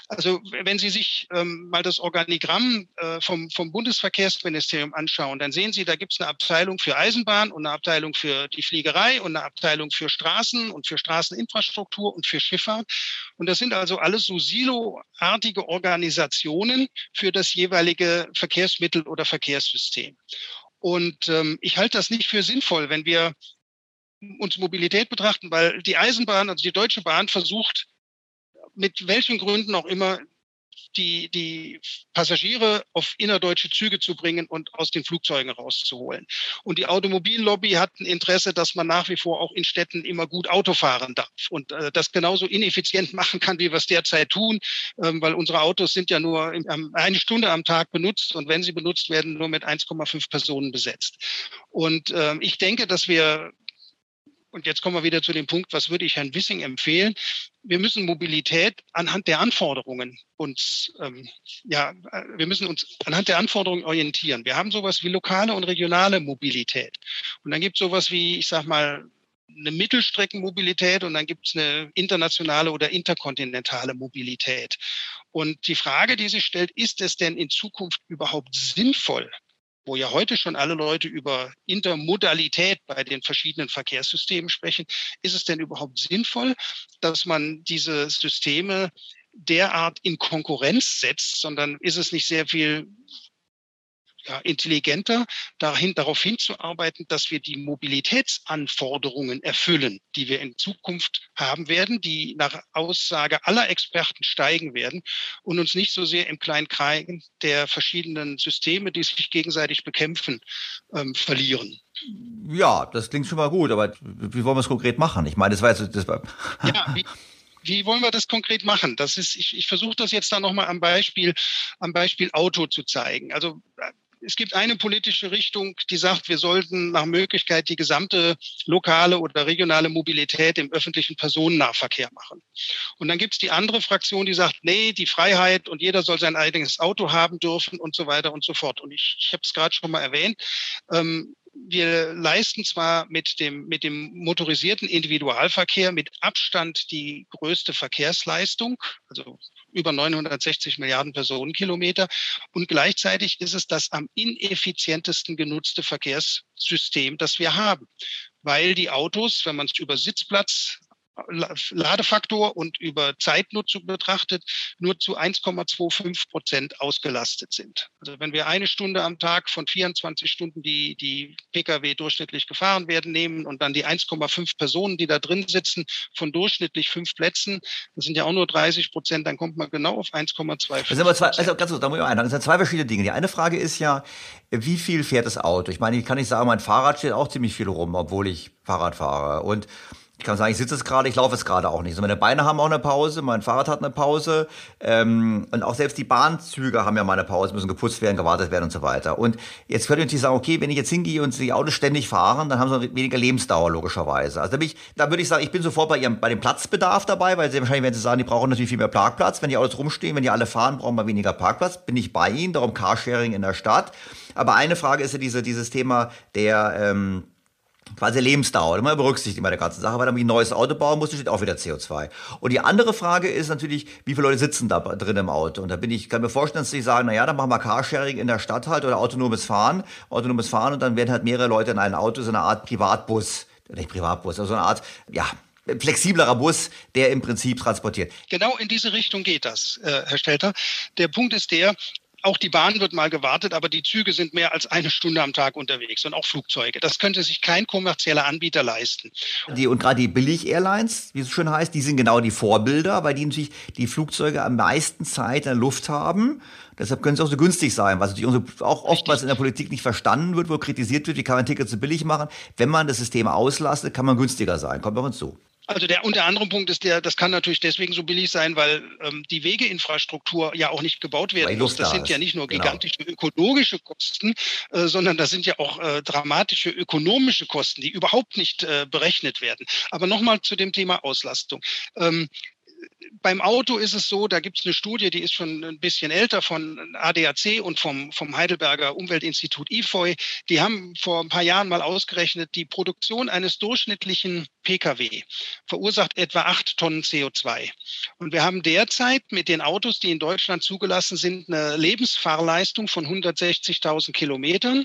Also wenn Sie sich ähm, mal das Organigramm äh, vom, vom Bundesverkehrsministerium anschauen, dann sehen Sie, da gibt es eine Abteilung für Eisenbahn und eine Abteilung für die Fliegerei und eine Abteilung für Straßen und für Straßeninfrastruktur und für Schifffahrt. Und das sind also alles so siloartige Organisationen für das jeweilige Verkehrsmittel oder Verkehrssystem. Und ähm, ich halte das nicht für sinnvoll, wenn wir uns Mobilität betrachten, weil die Eisenbahn, also die Deutsche Bahn versucht mit welchen Gründen auch immer die, die Passagiere auf innerdeutsche Züge zu bringen und aus den Flugzeugen rauszuholen. Und die Automobillobby hat ein Interesse, dass man nach wie vor auch in Städten immer gut Auto fahren darf und äh, das genauso ineffizient machen kann, wie wir es derzeit tun, ähm, weil unsere Autos sind ja nur in, um, eine Stunde am Tag benutzt und wenn sie benutzt werden, nur mit 1,5 Personen besetzt. Und ähm, ich denke, dass wir und jetzt kommen wir wieder zu dem Punkt, was würde ich Herrn Wissing empfehlen? Wir müssen Mobilität anhand der Anforderungen uns, ähm, ja, äh, wir müssen uns anhand der Anforderungen orientieren. Wir haben sowas wie lokale und regionale Mobilität. Und dann gibt es sowas wie, ich sag mal, eine Mittelstreckenmobilität und dann gibt es eine internationale oder interkontinentale Mobilität. Und die Frage, die sich stellt, ist es denn in Zukunft überhaupt sinnvoll, wo ja heute schon alle Leute über Intermodalität bei den verschiedenen Verkehrssystemen sprechen, ist es denn überhaupt sinnvoll, dass man diese Systeme derart in Konkurrenz setzt, sondern ist es nicht sehr viel ja, intelligenter dahin, darauf hinzuarbeiten, dass wir die Mobilitätsanforderungen erfüllen, die wir in Zukunft haben werden, die nach Aussage aller Experten steigen werden und uns nicht so sehr im kleinen Kreis der verschiedenen Systeme, die sich gegenseitig bekämpfen, ähm, verlieren. Ja, das klingt schon mal gut, aber wie wollen wir es konkret machen? Ich meine, das war jetzt das war ja, wie, wie wollen wir das konkret machen? Das ist, ich, ich versuche das jetzt dann nochmal am Beispiel, am Beispiel Auto zu zeigen. Also es gibt eine politische Richtung, die sagt, wir sollten nach Möglichkeit die gesamte lokale oder regionale Mobilität im öffentlichen Personennahverkehr machen. Und dann gibt es die andere Fraktion, die sagt, nee, die Freiheit und jeder soll sein eigenes Auto haben dürfen und so weiter und so fort. Und ich, ich habe es gerade schon mal erwähnt. Ähm, wir leisten zwar mit dem, mit dem motorisierten Individualverkehr mit Abstand die größte Verkehrsleistung, also über 960 Milliarden Personenkilometer. Und gleichzeitig ist es das am ineffizientesten genutzte Verkehrssystem, das wir haben, weil die Autos, wenn man es über Sitzplatz Ladefaktor und über Zeitnutzung betrachtet nur zu 1,25 Prozent ausgelastet sind. Also wenn wir eine Stunde am Tag von 24 Stunden, die die Pkw durchschnittlich gefahren werden, nehmen und dann die 1,5 Personen, die da drin sitzen, von durchschnittlich fünf Plätzen, das sind ja auch nur 30 Prozent, dann kommt man genau auf 1,25. Das sind aber zwei, also ganz kurz, da muss ich einhaken. Das sind zwei verschiedene Dinge. Die eine Frage ist ja, wie viel fährt das Auto? Ich meine, ich kann nicht sagen, mein Fahrrad steht auch ziemlich viel rum, obwohl ich Fahrrad fahre. Und ich kann sagen, ich sitze es gerade, ich laufe es gerade auch nicht. Also meine Beine haben auch eine Pause, mein Fahrrad hat eine Pause ähm, und auch selbst die Bahnzüge haben ja mal eine Pause, müssen geputzt werden, gewartet werden und so weiter. Und jetzt könnte ich natürlich sagen, okay, wenn ich jetzt hingehe und die Autos ständig fahren, dann haben sie weniger Lebensdauer logischerweise. Also da, bin ich, da würde ich sagen, ich bin sofort bei ihrem bei dem Platzbedarf dabei, weil sie wahrscheinlich werden sie sagen, die brauchen natürlich viel mehr Parkplatz. Wenn die Autos rumstehen, wenn die alle fahren, brauchen wir weniger Parkplatz. Bin ich bei ihnen, darum Carsharing in der Stadt. Aber eine Frage ist ja diese, dieses Thema der ähm, quasi Lebensdauer. Immer berücksichtigt bei der ganzen Sache, weil dann ein neues Auto bauen muss, steht auch wieder CO2. Und die andere Frage ist natürlich, wie viele Leute sitzen da drin im Auto? Und da bin ich, kann mir vorstellen, dass sie sagen, na ja, dann machen wir Carsharing in der Stadt halt oder autonomes Fahren, autonomes Fahren und dann werden halt mehrere Leute in einem Auto, so eine Art Privatbus, nicht Privatbus, aber so eine Art, ja, flexiblerer Bus, der im Prinzip transportiert. Genau in diese Richtung geht das, äh, Herr Stelter. Der Punkt ist der, auch die Bahn wird mal gewartet, aber die Züge sind mehr als eine Stunde am Tag unterwegs und auch Flugzeuge. Das könnte sich kein kommerzieller Anbieter leisten. Die, und gerade die Billig-Airlines, wie es schön heißt, die sind genau die Vorbilder, weil die natürlich die Flugzeuge am meisten Zeit in der Luft haben. Deshalb können sie auch so günstig sein, was natürlich auch oftmals in der Politik nicht verstanden wird, wo kritisiert wird, wie kann man Tickets so billig machen. Wenn man das System auslastet, kann man günstiger sein. Kommt auch hinzu. Also der unter anderem Punkt ist der, das kann natürlich deswegen so billig sein, weil ähm, die Wegeinfrastruktur ja auch nicht gebaut werden muss. Das sind ja nicht nur genau. gigantische genau. ökologische Kosten, äh, sondern das sind ja auch äh, dramatische ökonomische Kosten, die überhaupt nicht äh, berechnet werden. Aber nochmal zu dem Thema Auslastung. Ähm, beim Auto ist es so, da gibt es eine Studie, die ist schon ein bisschen älter von ADAC und vom, vom Heidelberger Umweltinstitut IFOI. Die haben vor ein paar Jahren mal ausgerechnet, die Produktion eines durchschnittlichen Pkw verursacht etwa acht Tonnen CO2. Und wir haben derzeit mit den Autos, die in Deutschland zugelassen sind, eine Lebensfahrleistung von 160.000 Kilometern.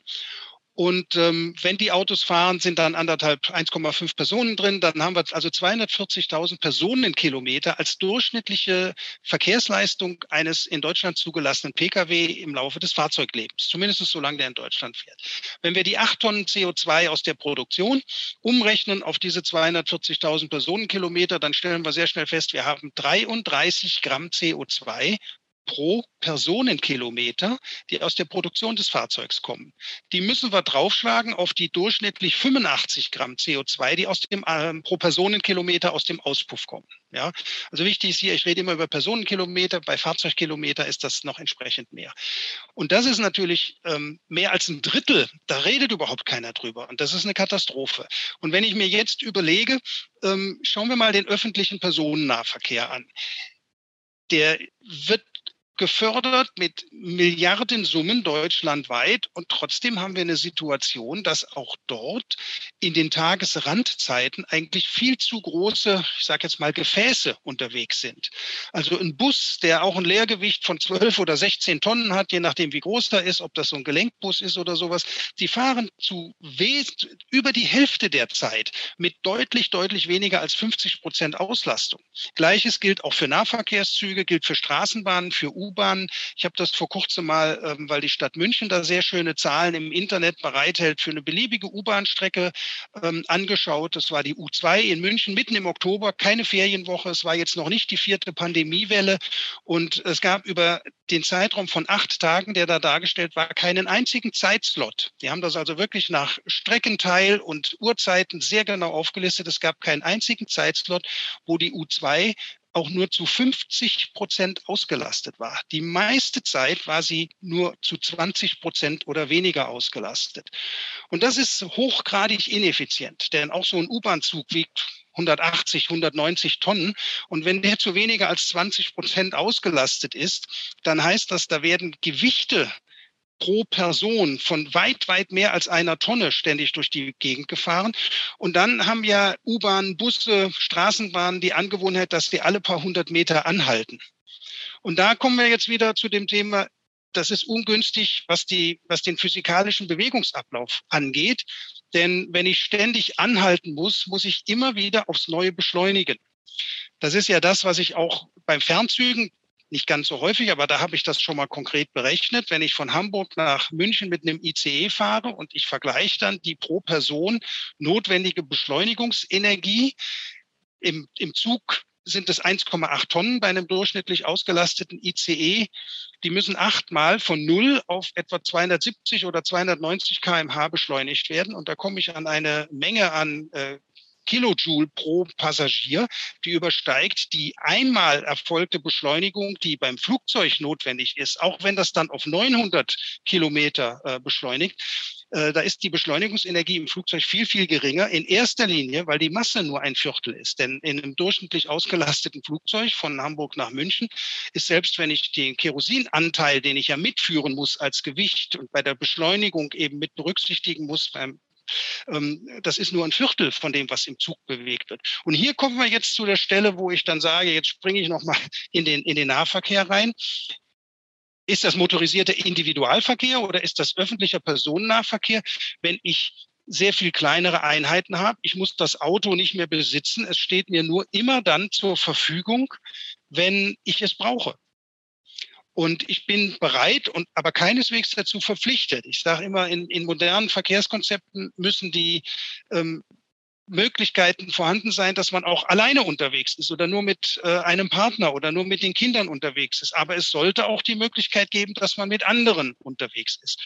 Und ähm, wenn die Autos fahren, sind dann anderthalb 1,5 Personen drin. Dann haben wir also 240.000 Personenkilometer als durchschnittliche Verkehrsleistung eines in Deutschland zugelassenen Pkw im Laufe des Fahrzeuglebens. Zumindest solange der in Deutschland fährt. Wenn wir die 8 Tonnen CO2 aus der Produktion umrechnen auf diese 240.000 Personenkilometer, dann stellen wir sehr schnell fest, wir haben 33 Gramm CO2 pro Personenkilometer, die aus der Produktion des Fahrzeugs kommen. Die müssen wir draufschlagen auf die durchschnittlich 85 Gramm CO2, die aus dem äh, pro Personenkilometer aus dem Auspuff kommen. Ja, also wichtig ist hier, ich rede immer über Personenkilometer, bei Fahrzeugkilometer ist das noch entsprechend mehr. Und das ist natürlich ähm, mehr als ein Drittel, da redet überhaupt keiner drüber. Und das ist eine Katastrophe. Und wenn ich mir jetzt überlege, ähm, schauen wir mal den öffentlichen Personennahverkehr an der wird gefördert mit Milliardensummen deutschlandweit. Und trotzdem haben wir eine Situation, dass auch dort in den Tagesrandzeiten eigentlich viel zu große, ich sage jetzt mal, Gefäße unterwegs sind. Also ein Bus, der auch ein Leergewicht von 12 oder 16 Tonnen hat, je nachdem wie groß er ist, ob das so ein Gelenkbus ist oder sowas, die fahren zu über die Hälfte der Zeit mit deutlich, deutlich weniger als 50 Prozent Auslastung. Gleiches gilt auch für Nahverkehrszüge, gilt für Straßenbahnen, für U U-Bahn. Ich habe das vor kurzem mal, ähm, weil die Stadt München da sehr schöne Zahlen im Internet bereithält, für eine beliebige U-Bahn-Strecke ähm, angeschaut. Das war die U2 in München mitten im Oktober, keine Ferienwoche. Es war jetzt noch nicht die vierte Pandemiewelle und es gab über den Zeitraum von acht Tagen, der da dargestellt war, keinen einzigen Zeitslot. Die haben das also wirklich nach Streckenteil und Uhrzeiten sehr genau aufgelistet. Es gab keinen einzigen Zeitslot, wo die U2 auch nur zu 50 Prozent ausgelastet war. Die meiste Zeit war sie nur zu 20 Prozent oder weniger ausgelastet. Und das ist hochgradig ineffizient, denn auch so ein U-Bahn-Zug wiegt 180, 190 Tonnen. Und wenn der zu weniger als 20 Prozent ausgelastet ist, dann heißt das, da werden Gewichte pro Person von weit, weit mehr als einer Tonne ständig durch die Gegend gefahren. Und dann haben ja U-Bahn, Busse, Straßenbahnen die Angewohnheit, dass wir alle paar hundert Meter anhalten. Und da kommen wir jetzt wieder zu dem Thema, das ist ungünstig, was, die, was den physikalischen Bewegungsablauf angeht. Denn wenn ich ständig anhalten muss, muss ich immer wieder aufs Neue beschleunigen. Das ist ja das, was ich auch beim Fernzügen nicht ganz so häufig, aber da habe ich das schon mal konkret berechnet. Wenn ich von Hamburg nach München mit einem ICE fahre und ich vergleiche dann die pro Person notwendige Beschleunigungsenergie im, im Zug sind es 1,8 Tonnen bei einem durchschnittlich ausgelasteten ICE. Die müssen achtmal von 0 auf etwa 270 oder 290 kmh beschleunigt werden. Und da komme ich an eine Menge an äh, Kilojoule pro Passagier, die übersteigt die einmal erfolgte Beschleunigung, die beim Flugzeug notwendig ist, auch wenn das dann auf 900 Kilometer äh, beschleunigt. Äh, da ist die Beschleunigungsenergie im Flugzeug viel, viel geringer. In erster Linie, weil die Masse nur ein Viertel ist. Denn in einem durchschnittlich ausgelasteten Flugzeug von Hamburg nach München ist selbst wenn ich den Kerosinanteil, den ich ja mitführen muss als Gewicht und bei der Beschleunigung eben mit berücksichtigen muss beim das ist nur ein Viertel von dem, was im Zug bewegt wird. Und hier kommen wir jetzt zu der Stelle, wo ich dann sage, jetzt springe ich nochmal in den, in den Nahverkehr rein. Ist das motorisierter Individualverkehr oder ist das öffentlicher Personennahverkehr? Wenn ich sehr viel kleinere Einheiten habe. Ich muss das Auto nicht mehr besitzen. Es steht mir nur immer dann zur Verfügung, wenn ich es brauche. Und ich bin bereit und aber keineswegs dazu verpflichtet. Ich sage immer, in, in modernen Verkehrskonzepten müssen die ähm, Möglichkeiten vorhanden sein, dass man auch alleine unterwegs ist oder nur mit äh, einem Partner oder nur mit den Kindern unterwegs ist. Aber es sollte auch die Möglichkeit geben, dass man mit anderen unterwegs ist.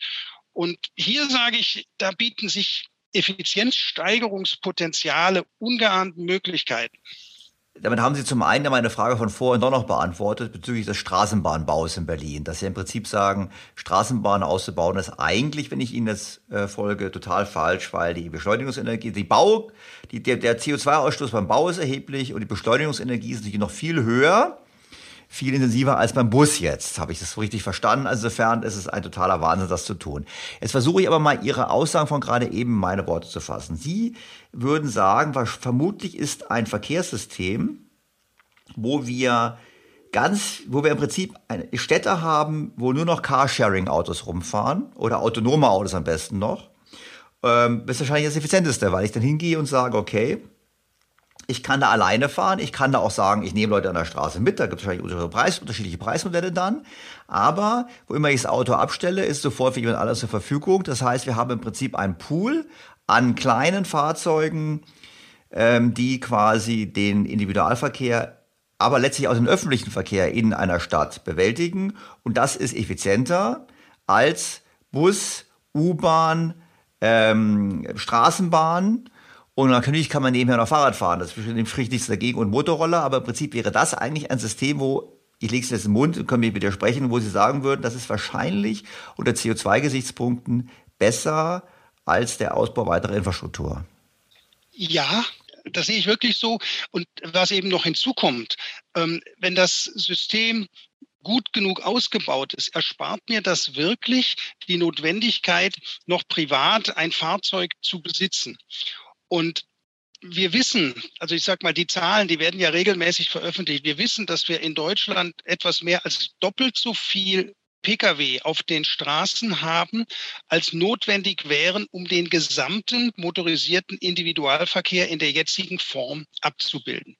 Und hier sage ich, da bieten sich Effizienzsteigerungspotenziale ungeahnten Möglichkeiten. Damit haben Sie zum einen meine Frage von vorhin doch noch beantwortet bezüglich des Straßenbahnbaus in Berlin. Dass Sie im Prinzip sagen, Straßenbahnen auszubauen ist eigentlich, wenn ich Ihnen das äh, folge, total falsch, weil die Beschleunigungsenergie, die Bau, die, der, der CO2-Ausstoß beim Bau ist erheblich und die Beschleunigungsenergie ist natürlich noch viel höher viel intensiver als beim Bus jetzt. Habe ich das richtig verstanden? Also insofern ist es ein totaler Wahnsinn, das zu tun. Jetzt versuche ich aber mal Ihre Aussagen von gerade eben meine Worte zu fassen. Sie würden sagen, was vermutlich ist ein Verkehrssystem, wo wir ganz, wo wir im Prinzip Städte haben, wo nur noch Carsharing-Autos rumfahren oder autonome Autos am besten noch. Ähm, ist wahrscheinlich das Effizienteste, weil ich dann hingehe und sage, okay, ich kann da alleine fahren. Ich kann da auch sagen, ich nehme Leute an der Straße mit. Da gibt es wahrscheinlich Preis, unterschiedliche Preismodelle dann. Aber wo immer ich das Auto abstelle, ist sofort für jemand anderes zur Verfügung. Das heißt, wir haben im Prinzip einen Pool an kleinen Fahrzeugen, ähm, die quasi den Individualverkehr, aber letztlich auch den öffentlichen Verkehr in einer Stadt bewältigen. Und das ist effizienter als Bus, U-Bahn, ähm, Straßenbahn und natürlich kann man nebenher noch Fahrrad fahren. Das spricht nichts dagegen und Motorroller. Aber im Prinzip wäre das eigentlich ein System, wo ich lege es jetzt im Mund und kann mir widersprechen, wo Sie sagen würden, das ist wahrscheinlich unter CO2-Gesichtspunkten besser als der Ausbau weiterer Infrastruktur. Ja, das sehe ich wirklich so. Und was eben noch hinzukommt, ähm, wenn das System gut genug ausgebaut ist, erspart mir das wirklich die Notwendigkeit, noch privat ein Fahrzeug zu besitzen. Und wir wissen, also ich sage mal, die Zahlen, die werden ja regelmäßig veröffentlicht. Wir wissen, dass wir in Deutschland etwas mehr als doppelt so viel Pkw auf den Straßen haben, als notwendig wären, um den gesamten motorisierten Individualverkehr in der jetzigen Form abzubilden.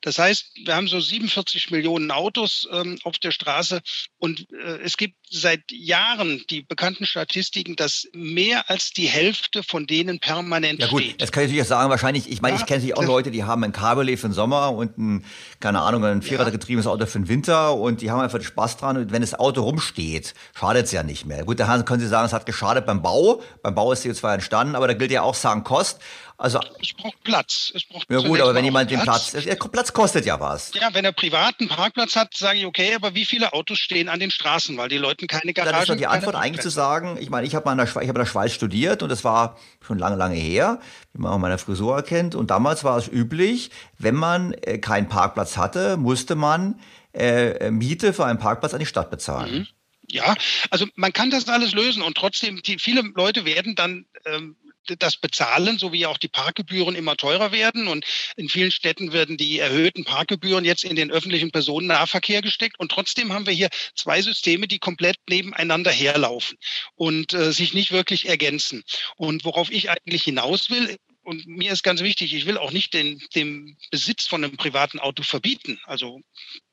Das heißt, wir haben so 47 Millionen Autos ähm, auf der Straße und äh, es gibt seit Jahren die bekannten Statistiken, dass mehr als die Hälfte von denen permanent ja gut, steht. Das kann ich natürlich sagen, wahrscheinlich, ich meine, ja, ich kenne natürlich auch Leute, die haben ein Cabriolet für den Sommer und ein, keine Ahnung, ein vierradgetriebenes Auto für den Winter und die haben einfach Spaß dran und wenn das Auto rumsteht, schadet es ja nicht mehr. Gut, da können Sie sagen, es hat geschadet beim Bau, beim Bau ist CO2 entstanden, aber da gilt ja auch sagen Kost. Also, es braucht Platz. Es braucht ja gut, aber wenn jemand den Platz, Platz, Platz kostet ja was. Ja, wenn er privaten Parkplatz hat, sage ich, okay, aber wie viele Autos stehen an den Straßen, weil die Leute keine Garage Dann ist doch die Antwort eigentlich zu sagen, ich meine, ich habe in, der in der Schweiz studiert und das war schon lange, lange her, wie man auch meine Frisur erkennt. Und damals war es üblich, wenn man äh, keinen Parkplatz hatte, musste man äh, Miete für einen Parkplatz an die Stadt bezahlen. Mhm. Ja, also man kann das alles lösen und trotzdem, die, viele Leute werden dann ähm, das bezahlen, so wie auch die Parkgebühren immer teurer werden. Und in vielen Städten werden die erhöhten Parkgebühren jetzt in den öffentlichen Personennahverkehr gesteckt. Und trotzdem haben wir hier zwei Systeme, die komplett nebeneinander herlaufen und äh, sich nicht wirklich ergänzen. Und worauf ich eigentlich hinaus will, und mir ist ganz wichtig, ich will auch nicht den, den Besitz von einem privaten Auto verbieten. Also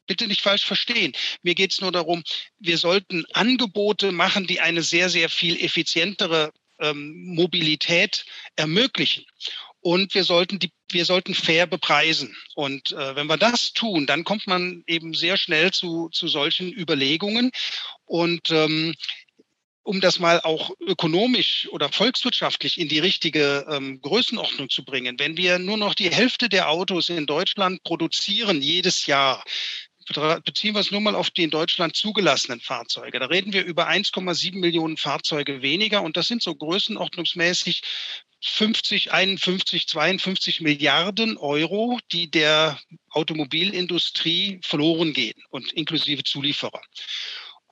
bitte nicht falsch verstehen. Mir geht es nur darum, wir sollten Angebote machen, die eine sehr, sehr viel effizientere ähm, Mobilität ermöglichen. Und wir sollten die wir sollten fair bepreisen. Und äh, wenn wir das tun, dann kommt man eben sehr schnell zu, zu solchen Überlegungen. Und ähm, um das mal auch ökonomisch oder volkswirtschaftlich in die richtige ähm, Größenordnung zu bringen, wenn wir nur noch die Hälfte der Autos in Deutschland produzieren jedes Jahr, beziehen wir es nur mal auf die in Deutschland zugelassenen Fahrzeuge. Da reden wir über 1,7 Millionen Fahrzeuge weniger und das sind so größenordnungsmäßig 50, 51, 52 Milliarden Euro, die der Automobilindustrie verloren gehen und inklusive Zulieferer.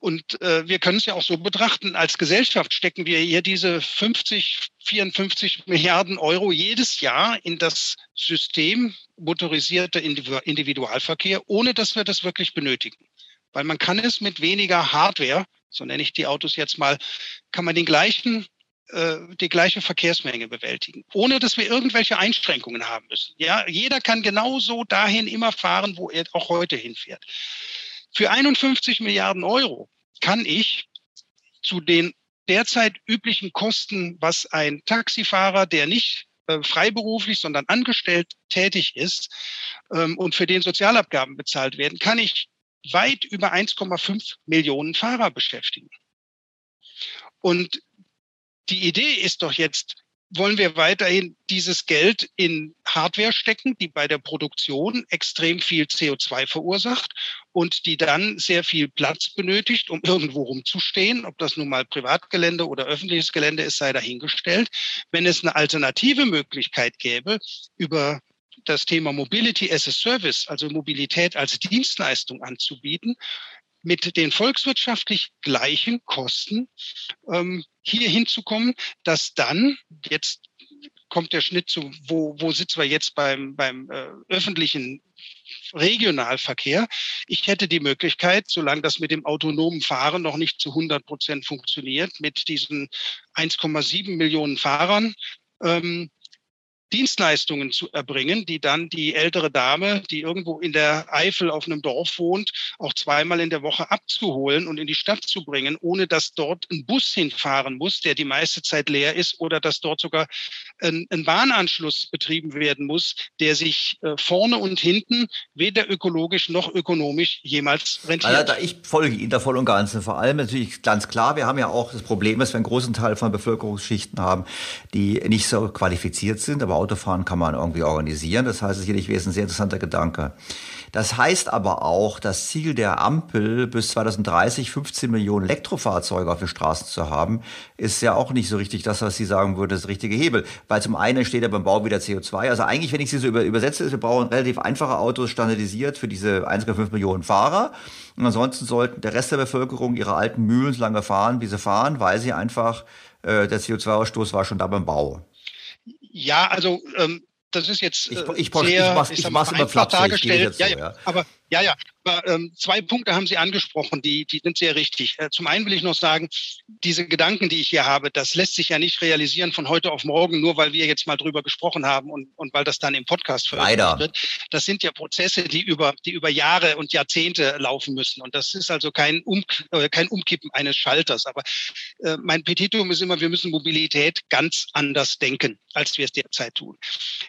Und äh, wir können es ja auch so betrachten, als Gesellschaft stecken wir hier diese 50, 54 Milliarden Euro jedes Jahr in das System motorisierter Individualverkehr, ohne dass wir das wirklich benötigen. Weil man kann es mit weniger Hardware, so nenne ich die Autos jetzt mal, kann man den gleichen äh, die gleiche Verkehrsmenge bewältigen, ohne dass wir irgendwelche Einschränkungen haben müssen. Ja, jeder kann genauso dahin immer fahren, wo er auch heute hinfährt. Für 51 Milliarden Euro kann ich zu den derzeit üblichen Kosten, was ein Taxifahrer, der nicht äh, freiberuflich, sondern angestellt tätig ist ähm, und für den Sozialabgaben bezahlt werden, kann ich weit über 1,5 Millionen Fahrer beschäftigen. Und die Idee ist doch jetzt, wollen wir weiterhin dieses Geld in Hardware stecken, die bei der Produktion extrem viel CO2 verursacht und die dann sehr viel Platz benötigt, um irgendwo rumzustehen. Ob das nun mal Privatgelände oder öffentliches Gelände ist, sei dahingestellt. Wenn es eine alternative Möglichkeit gäbe, über das Thema Mobility as a Service, also Mobilität als Dienstleistung anzubieten, mit den volkswirtschaftlich gleichen Kosten ähm, hier hinzukommen, dass dann jetzt kommt der Schnitt zu, wo, wo sitzen wir jetzt beim, beim äh, öffentlichen Regionalverkehr. Ich hätte die Möglichkeit, solange das mit dem autonomen Fahren noch nicht zu 100 Prozent funktioniert, mit diesen 1,7 Millionen Fahrern, ähm, Dienstleistungen zu erbringen, die dann die ältere Dame, die irgendwo in der Eifel auf einem Dorf wohnt, auch zweimal in der Woche abzuholen und in die Stadt zu bringen, ohne dass dort ein Bus hinfahren muss, der die meiste Zeit leer ist, oder dass dort sogar ein, ein Bahnanschluss betrieben werden muss, der sich äh, vorne und hinten weder ökologisch noch ökonomisch jemals rentiert. Also, ich folge Ihnen da voll und ganz. Vor allem natürlich ganz klar, wir haben ja auch das Problem, dass wir einen großen Teil von Bevölkerungsschichten haben, die nicht so qualifiziert sind, aber Autofahren kann man irgendwie organisieren. Das heißt, sicherlich wäre es ein sehr interessanter Gedanke. Das heißt aber auch, das Ziel der Ampel bis 2030 15 Millionen Elektrofahrzeuge auf den Straßen zu haben, ist ja auch nicht so richtig das, was Sie sagen würde, das richtige Hebel. Weil zum einen steht ja beim Bau wieder CO2. Also eigentlich, wenn ich Sie so übersetze, wir brauchen relativ einfache Autos standardisiert für diese 1,5 Millionen Fahrer. Und ansonsten sollten der Rest der Bevölkerung ihre alten Mühlen so lange fahren, wie sie fahren, weil sie einfach, äh, der CO2-Ausstoß war schon da beim Bau. Ja, also ähm, das ist jetzt äh, ich, ich, sehr, ich mach's, ich, ich mach's immer flapsig, dargestellt. Ja, so, ja. Aber ja, ja, aber ähm, zwei Punkte haben Sie angesprochen, die, die sind sehr richtig. Äh, zum einen will ich noch sagen, diese Gedanken, die ich hier habe, das lässt sich ja nicht realisieren von heute auf morgen, nur weil wir jetzt mal drüber gesprochen haben und, und weil das dann im Podcast veröffentlicht wird. Das sind ja Prozesse, die über, die über Jahre und Jahrzehnte laufen müssen. Und das ist also kein, um, äh, kein Umkippen eines Schalters. Aber äh, mein Petitum ist immer, wir müssen Mobilität ganz anders denken, als wir es derzeit tun.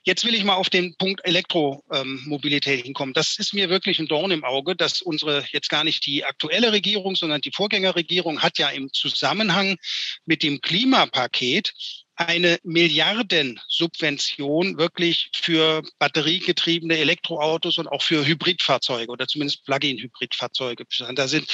Jetzt will ich mal auf den Punkt Elektromobilität hinkommen. Das ist mir wirklich ein Dorn im Auge, dass unsere jetzt gar nicht die aktuelle Regierung, sondern die Vorgängerregierung hat ja im Zusammenhang mit dem Klimapaket eine Milliardensubvention wirklich für batteriegetriebene Elektroautos und auch für Hybridfahrzeuge oder zumindest Plug-in-Hybridfahrzeuge. Da sind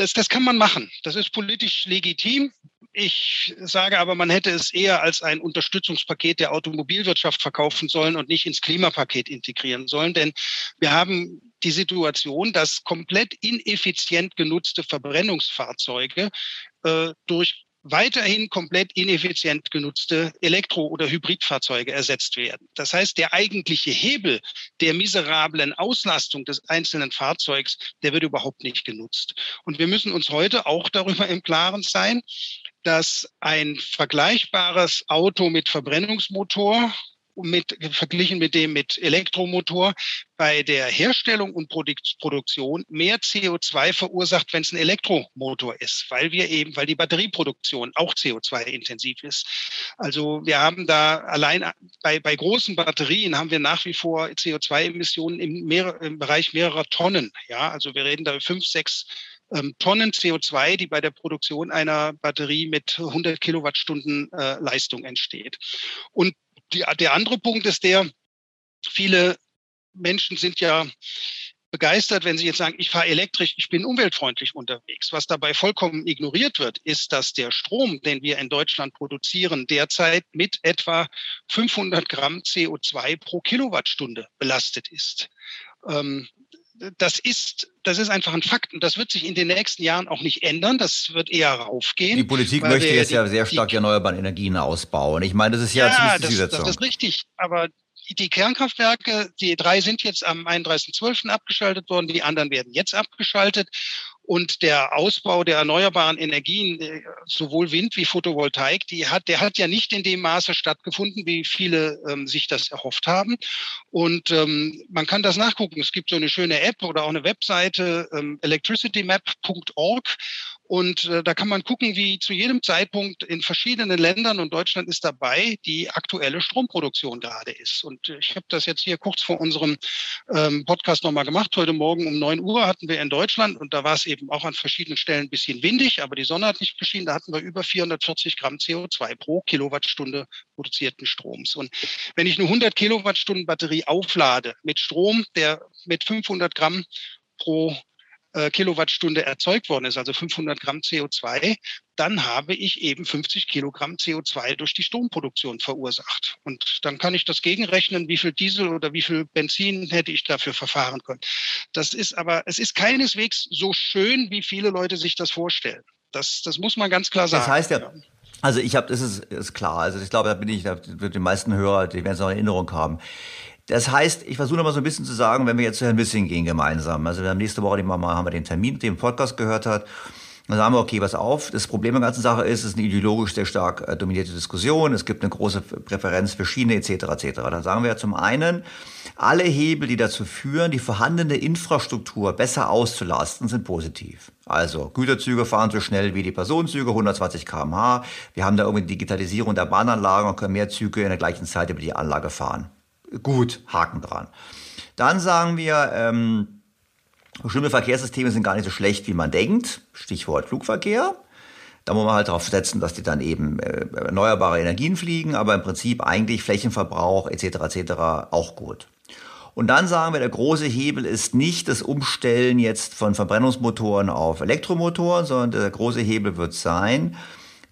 das, das kann man machen. Das ist politisch legitim. Ich sage aber, man hätte es eher als ein Unterstützungspaket der Automobilwirtschaft verkaufen sollen und nicht ins Klimapaket integrieren sollen. Denn wir haben die Situation, dass komplett ineffizient genutzte Verbrennungsfahrzeuge äh, durch weiterhin komplett ineffizient genutzte Elektro- oder Hybridfahrzeuge ersetzt werden. Das heißt, der eigentliche Hebel der miserablen Auslastung des einzelnen Fahrzeugs, der wird überhaupt nicht genutzt. Und wir müssen uns heute auch darüber im Klaren sein, dass ein vergleichbares Auto mit Verbrennungsmotor mit, verglichen mit dem mit Elektromotor bei der Herstellung und Produktion mehr CO2 verursacht, wenn es ein Elektromotor ist, weil wir eben, weil die Batterieproduktion auch CO2-intensiv ist. Also wir haben da allein bei, bei großen Batterien haben wir nach wie vor CO2-Emissionen im, im Bereich mehrerer Tonnen. Ja, also wir reden da fünf, sechs ähm, Tonnen CO2, die bei der Produktion einer Batterie mit 100 Kilowattstunden äh, Leistung entsteht. Und die, der andere Punkt ist der, viele Menschen sind ja begeistert, wenn sie jetzt sagen, ich fahre elektrisch, ich bin umweltfreundlich unterwegs. Was dabei vollkommen ignoriert wird, ist, dass der Strom, den wir in Deutschland produzieren, derzeit mit etwa 500 Gramm CO2 pro Kilowattstunde belastet ist. Ähm, das ist, das ist einfach ein Fakt und das wird sich in den nächsten Jahren auch nicht ändern. Das wird eher raufgehen. Die Politik möchte jetzt die, ja sehr stark die erneuerbare Energien ausbauen. Ich meine, das ist ja, ja das, das ist richtig. Aber die Kernkraftwerke, die drei sind jetzt am 31.12. abgeschaltet worden, die anderen werden jetzt abgeschaltet. Und der Ausbau der erneuerbaren Energien, äh, sowohl Wind wie Photovoltaik, die hat, der hat ja nicht in dem Maße stattgefunden, wie viele ähm, sich das erhofft haben. Und ähm, man kann das nachgucken. Es gibt so eine schöne App oder auch eine Webseite, ähm, electricitymap.org. Und äh, da kann man gucken, wie zu jedem Zeitpunkt in verschiedenen Ländern und Deutschland ist dabei, die aktuelle Stromproduktion gerade ist. Und ich habe das jetzt hier kurz vor unserem ähm, Podcast nochmal gemacht. Heute Morgen um neun Uhr hatten wir in Deutschland und da war es eben auch an verschiedenen Stellen ein bisschen windig, aber die Sonne hat nicht geschienen. Da hatten wir über 440 Gramm CO2 pro Kilowattstunde produzierten Stroms. Und wenn ich eine 100 Kilowattstunden Batterie auflade mit Strom, der mit 500 Gramm pro äh, Kilowattstunde erzeugt worden ist, also 500 Gramm CO2, dann habe ich eben 50 Kilogramm CO2 durch die Stromproduktion verursacht. Und dann kann ich das gegenrechnen, wie viel Diesel oder wie viel Benzin hätte ich dafür verfahren können. Das ist aber, es ist keineswegs so schön, wie viele Leute sich das vorstellen. Das, das muss man ganz klar sagen. Das heißt ja, also ich habe, das ist, ist klar. Also ich glaube, da bin ich, da wird die meisten Hörer, die werden es noch in Erinnerung haben. Das heißt, ich versuche mal so ein bisschen zu sagen, wenn wir jetzt zu Herrn Wissing gehen gemeinsam. Also wir haben nächste Woche die Mama, haben wir den Termin, den Podcast gehört hat. Dann sagen wir, okay, pass auf. Das Problem der ganzen Sache ist, es ist eine ideologisch sehr stark äh, dominierte Diskussion. Es gibt eine große Präferenz für Schiene etc. etc. Dann sagen wir ja zum einen, alle Hebel, die dazu führen, die vorhandene Infrastruktur besser auszulasten, sind positiv. Also Güterzüge fahren so schnell wie die Personenzüge, 120 km/h. Wir haben da irgendwie Digitalisierung der Bahnanlagen und können mehr Züge in der gleichen Zeit über die Anlage fahren. Gut, Haken dran. Dann sagen wir, ähm, bestimmte Verkehrssysteme sind gar nicht so schlecht, wie man denkt. Stichwort Flugverkehr. Da muss man halt darauf setzen, dass die dann eben äh, erneuerbare Energien fliegen, aber im Prinzip eigentlich Flächenverbrauch etc. etc. auch gut. Und dann sagen wir, der große Hebel ist nicht das Umstellen jetzt von Verbrennungsmotoren auf Elektromotoren, sondern der große Hebel wird sein,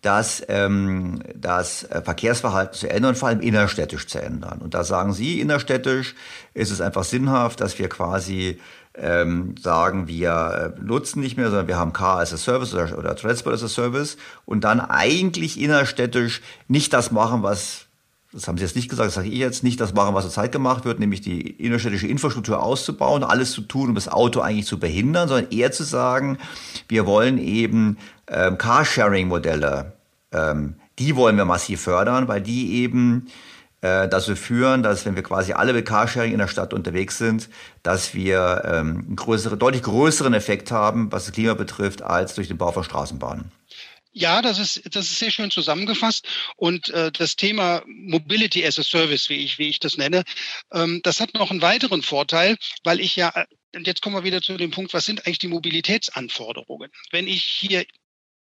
dass ähm, das äh, Verkehrsverhalten zu ändern, vor allem innerstädtisch zu ändern. Und da sagen Sie, innerstädtisch ist es einfach sinnhaft, dass wir quasi ähm, sagen, wir äh, nutzen nicht mehr, sondern wir haben Car as a Service oder, oder Transport as a Service und dann eigentlich innerstädtisch nicht das machen, was das haben Sie jetzt nicht gesagt, das sage ich jetzt nicht, das machen, was zurzeit gemacht wird, nämlich die innerstädtische Infrastruktur auszubauen, alles zu tun, um das Auto eigentlich zu behindern, sondern eher zu sagen, wir wollen eben ähm, Carsharing-Modelle, ähm, die wollen wir massiv fördern, weil die eben äh, dazu führen, dass wenn wir quasi alle mit Carsharing in der Stadt unterwegs sind, dass wir ähm, einen größere, deutlich größeren Effekt haben, was das Klima betrifft, als durch den Bau von Straßenbahnen. Ja, das ist, das ist sehr schön zusammengefasst. Und äh, das Thema Mobility as a Service, wie ich, wie ich das nenne, ähm, das hat noch einen weiteren Vorteil, weil ich ja, und jetzt kommen wir wieder zu dem Punkt, was sind eigentlich die Mobilitätsanforderungen? Wenn ich hier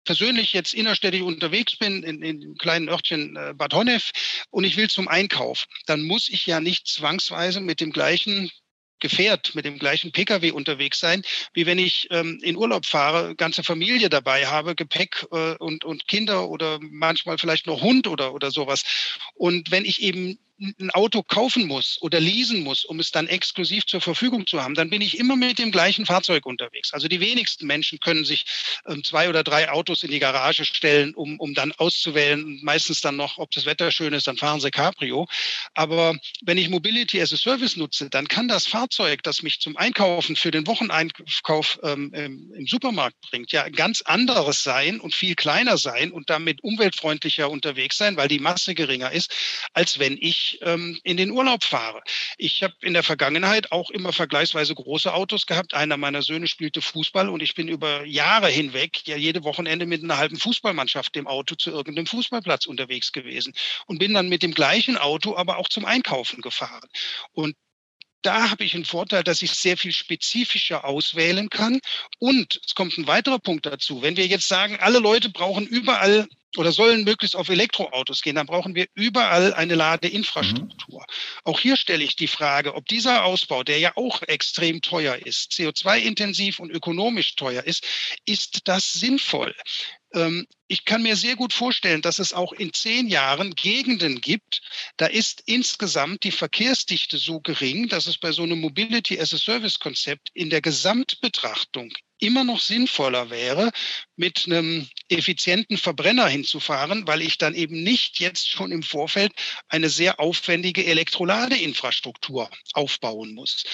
persönlich jetzt innerstädtisch unterwegs bin, in, in dem kleinen Örtchen äh, Bad Honnef, und ich will zum Einkauf, dann muss ich ja nicht zwangsweise mit dem gleichen Gefährt mit dem gleichen Pkw unterwegs sein, wie wenn ich ähm, in Urlaub fahre, ganze Familie dabei habe, Gepäck äh, und, und Kinder oder manchmal vielleicht noch Hund oder, oder sowas. Und wenn ich eben ein Auto kaufen muss oder leasen muss, um es dann exklusiv zur Verfügung zu haben, dann bin ich immer mit dem gleichen Fahrzeug unterwegs. Also die wenigsten Menschen können sich ähm, zwei oder drei Autos in die Garage stellen, um, um dann auszuwählen. Meistens dann noch, ob das Wetter schön ist, dann fahren sie Cabrio. Aber wenn ich Mobility as a Service nutze, dann kann das Fahrzeug, das mich zum Einkaufen für den Wocheneinkauf ähm, im, im Supermarkt bringt, ja ganz anderes sein und viel kleiner sein und damit umweltfreundlicher unterwegs sein, weil die Masse geringer ist, als wenn ich ähm, in den Urlaub fahre. Ich habe in der Vergangenheit auch immer vergleichsweise große Autos gehabt. Einer meiner Söhne spielte Fußball und ich bin über Jahre hinweg ja jede Wochenende mit einer halben Fußballmannschaft im Auto zu irgendeinem Fußballplatz unterwegs gewesen und bin dann mit dem gleichen Auto aber auch zum Einkaufen gefahren. Und da habe ich einen Vorteil, dass ich sehr viel spezifischer auswählen kann. Und es kommt ein weiterer Punkt dazu. Wenn wir jetzt sagen, alle Leute brauchen überall oder sollen möglichst auf Elektroautos gehen, dann brauchen wir überall eine Ladeinfrastruktur. Mhm. Auch hier stelle ich die Frage, ob dieser Ausbau, der ja auch extrem teuer ist, CO2-intensiv und ökonomisch teuer ist, ist das sinnvoll? Ähm, ich kann mir sehr gut vorstellen, dass es auch in zehn Jahren Gegenden gibt, da ist insgesamt die Verkehrsdichte so gering, dass es bei so einem Mobility as a Service Konzept in der Gesamtbetrachtung immer noch sinnvoller wäre, mit einem effizienten Verbrenner hinzufahren, weil ich dann eben nicht jetzt schon im Vorfeld eine sehr aufwendige Elektroladeinfrastruktur aufbauen muss.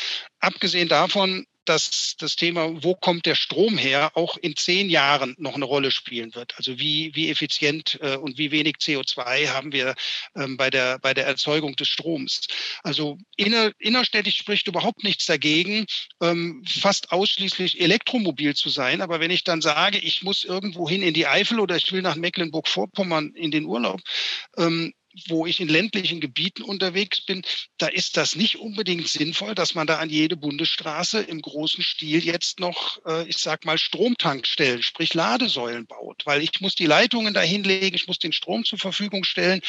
Abgesehen davon dass das Thema, wo kommt der Strom her, auch in zehn Jahren noch eine Rolle spielen wird. Also wie, wie effizient äh, und wie wenig CO2 haben wir ähm, bei, der, bei der Erzeugung des Stroms. Also inner, innerstädtisch spricht überhaupt nichts dagegen, ähm, fast ausschließlich elektromobil zu sein. Aber wenn ich dann sage, ich muss irgendwo hin in die Eifel oder ich will nach Mecklenburg-Vorpommern in den Urlaub, ähm, wo ich in ländlichen Gebieten unterwegs bin, da ist das nicht unbedingt sinnvoll, dass man da an jede Bundesstraße im großen Stil jetzt noch, äh, ich sag mal, Stromtankstellen, sprich Ladesäulen baut, weil ich muss die Leitungen dahin legen, ich muss den Strom zur Verfügung stellen.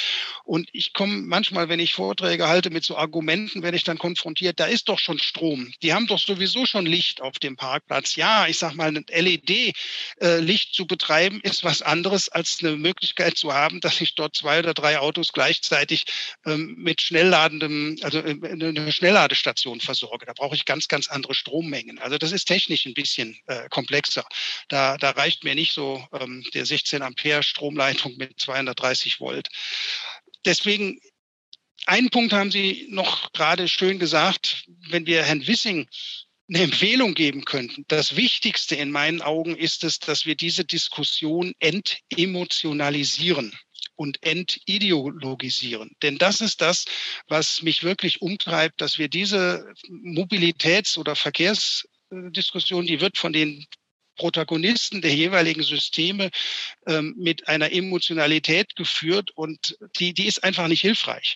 Und ich komme manchmal, wenn ich Vorträge halte mit so Argumenten, werde ich dann konfrontiert, da ist doch schon Strom, die haben doch sowieso schon Licht auf dem Parkplatz. Ja, ich sag mal, ein LED-Licht äh, zu betreiben ist was anderes als eine Möglichkeit zu haben, dass ich dort zwei oder drei Autos gleichzeitig ähm, mit schnellladendem, also äh, eine Schnellladestation versorge. Da brauche ich ganz, ganz andere Strommengen. Also das ist technisch ein bisschen äh, komplexer. Da, da reicht mir nicht so ähm, der 16 Ampere Stromleitung mit 230 Volt. Deswegen einen Punkt haben Sie noch gerade schön gesagt, wenn wir Herrn Wissing eine Empfehlung geben könnten. Das Wichtigste in meinen Augen ist es, dass wir diese Diskussion entemotionalisieren und entideologisieren. Denn das ist das, was mich wirklich umtreibt, dass wir diese Mobilitäts- oder Verkehrsdiskussion, die wird von den Protagonisten der jeweiligen Systeme ähm, mit einer Emotionalität geführt und die, die ist einfach nicht hilfreich.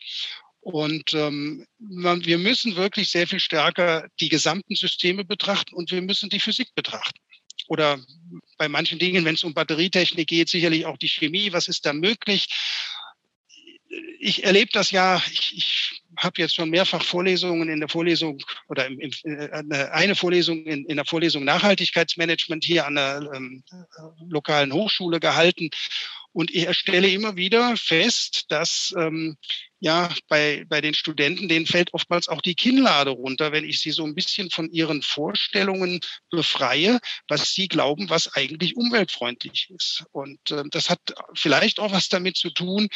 Und ähm, man, wir müssen wirklich sehr viel stärker die gesamten Systeme betrachten und wir müssen die Physik betrachten oder bei manchen Dingen, wenn es um Batterietechnik geht, sicherlich auch die Chemie, was ist da möglich. Ich erlebe das ja, ich, ich habe jetzt schon mehrfach Vorlesungen in der Vorlesung oder im, im, äh, eine Vorlesung in, in der Vorlesung Nachhaltigkeitsmanagement hier an der ähm, lokalen Hochschule gehalten. Und ich stelle immer wieder fest, dass ähm, ja bei, bei den Studenten, denen fällt oftmals auch die Kinnlade runter, wenn ich sie so ein bisschen von ihren Vorstellungen befreie, was sie glauben, was eigentlich umweltfreundlich ist. Und äh, das hat vielleicht auch was damit zu tun,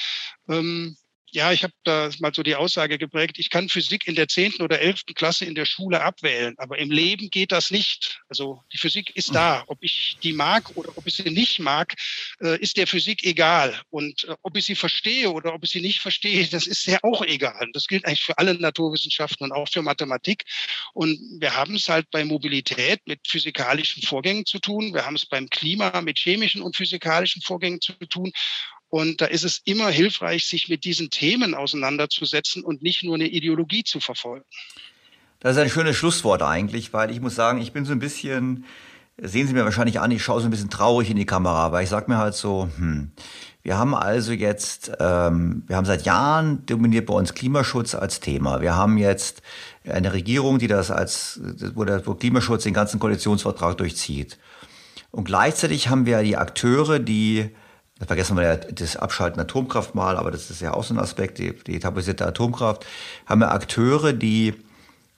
ähm, ja, ich habe da mal so die Aussage geprägt, ich kann Physik in der zehnten oder elften Klasse in der Schule abwählen, aber im Leben geht das nicht. Also die Physik ist da. Ob ich die mag oder ob ich sie nicht mag, äh, ist der Physik egal. Und äh, ob ich sie verstehe oder ob ich sie nicht verstehe, das ist ja auch egal. Das gilt eigentlich für alle Naturwissenschaften und auch für Mathematik. Und wir haben es halt bei Mobilität mit physikalischen Vorgängen zu tun. Wir haben es beim Klima mit chemischen und physikalischen Vorgängen zu tun. Und da ist es immer hilfreich, sich mit diesen Themen auseinanderzusetzen und nicht nur eine Ideologie zu verfolgen. Das ist ein schönes Schlusswort eigentlich, weil ich muss sagen, ich bin so ein bisschen, sehen Sie mir wahrscheinlich an, ich schaue so ein bisschen traurig in die Kamera, weil ich sage mir halt so, hm, wir haben also jetzt, ähm, wir haben seit Jahren dominiert bei uns Klimaschutz als Thema. Wir haben jetzt eine Regierung, die das als, wo der wo Klimaschutz den ganzen Koalitionsvertrag durchzieht. Und gleichzeitig haben wir die Akteure, die das vergessen wir ja das Abschalten der Atomkraft mal, aber das ist ja auch so ein Aspekt, die, die tabuisierte Atomkraft, haben wir Akteure, die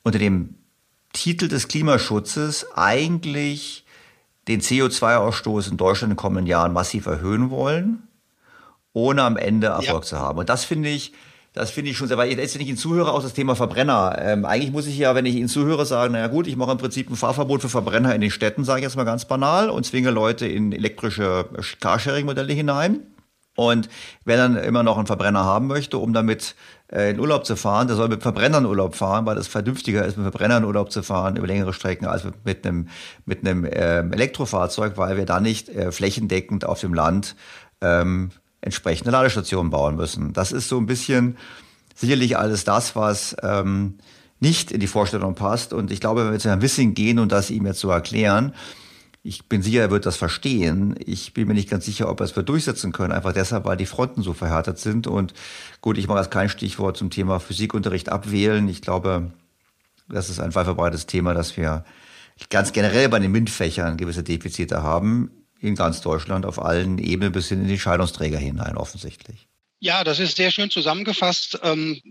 unter dem Titel des Klimaschutzes eigentlich den CO2-Ausstoß in Deutschland in den kommenden Jahren massiv erhöhen wollen, ohne am Ende Erfolg ja. zu haben. Und das finde ich, das finde ich schon sehr, weil ich Ihnen zuhöre, auch das Thema Verbrenner. Ähm, eigentlich muss ich ja, wenn ich Ihnen zuhöre, sagen, naja gut, ich mache im Prinzip ein Fahrverbot für Verbrenner in den Städten, sage ich jetzt mal ganz banal, und zwinge Leute in elektrische Carsharing-Modelle hinein. Und wer dann immer noch einen Verbrenner haben möchte, um damit äh, in Urlaub zu fahren, der soll mit Verbrennern Urlaub fahren, weil es vernünftiger ist, mit Verbrennern Urlaub zu fahren über längere Strecken als mit einem, mit einem ähm, Elektrofahrzeug, weil wir da nicht äh, flächendeckend auf dem Land ähm, entsprechende Ladestationen bauen müssen. Das ist so ein bisschen sicherlich alles das, was ähm, nicht in die Vorstellung passt. Und ich glaube, wenn wir zu Herrn Wissing gehen und das ihm jetzt so erklären, ich bin sicher, er wird das verstehen. Ich bin mir nicht ganz sicher, ob er es wird durchsetzen können, einfach deshalb, weil die Fronten so verhärtet sind. Und gut, ich mache jetzt kein Stichwort zum Thema Physikunterricht abwählen. Ich glaube, das ist ein weit verbreitetes Thema, dass wir ganz generell bei den MINT-Fächern gewisse Defizite haben in ganz Deutschland auf allen Ebenen bis hin in die Scheidungsträger hinein offensichtlich. Ja, das ist sehr schön zusammengefasst. Ähm,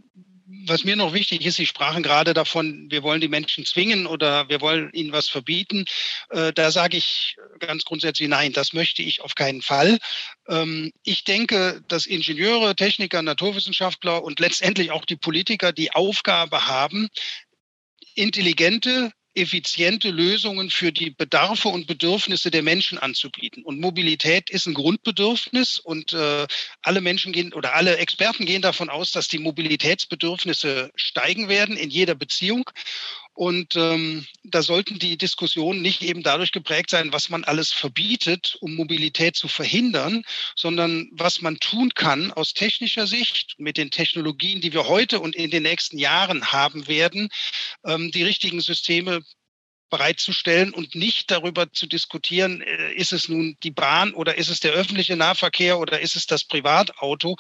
was mir noch wichtig ist, Sie sprachen gerade davon, wir wollen die Menschen zwingen oder wir wollen ihnen was verbieten. Äh, da sage ich ganz grundsätzlich nein, das möchte ich auf keinen Fall. Ähm, ich denke, dass Ingenieure, Techniker, Naturwissenschaftler und letztendlich auch die Politiker die Aufgabe haben, intelligente effiziente Lösungen für die Bedarfe und Bedürfnisse der Menschen anzubieten. Und Mobilität ist ein Grundbedürfnis und äh, alle Menschen gehen oder alle Experten gehen davon aus, dass die Mobilitätsbedürfnisse steigen werden in jeder Beziehung. Und ähm, da sollten die Diskussionen nicht eben dadurch geprägt sein, was man alles verbietet, um Mobilität zu verhindern, sondern was man tun kann aus technischer Sicht mit den Technologien, die wir heute und in den nächsten Jahren haben werden, ähm, die richtigen Systeme bereitzustellen und nicht darüber zu diskutieren, äh, ist es nun die Bahn oder ist es der öffentliche Nahverkehr oder ist es das Privatauto.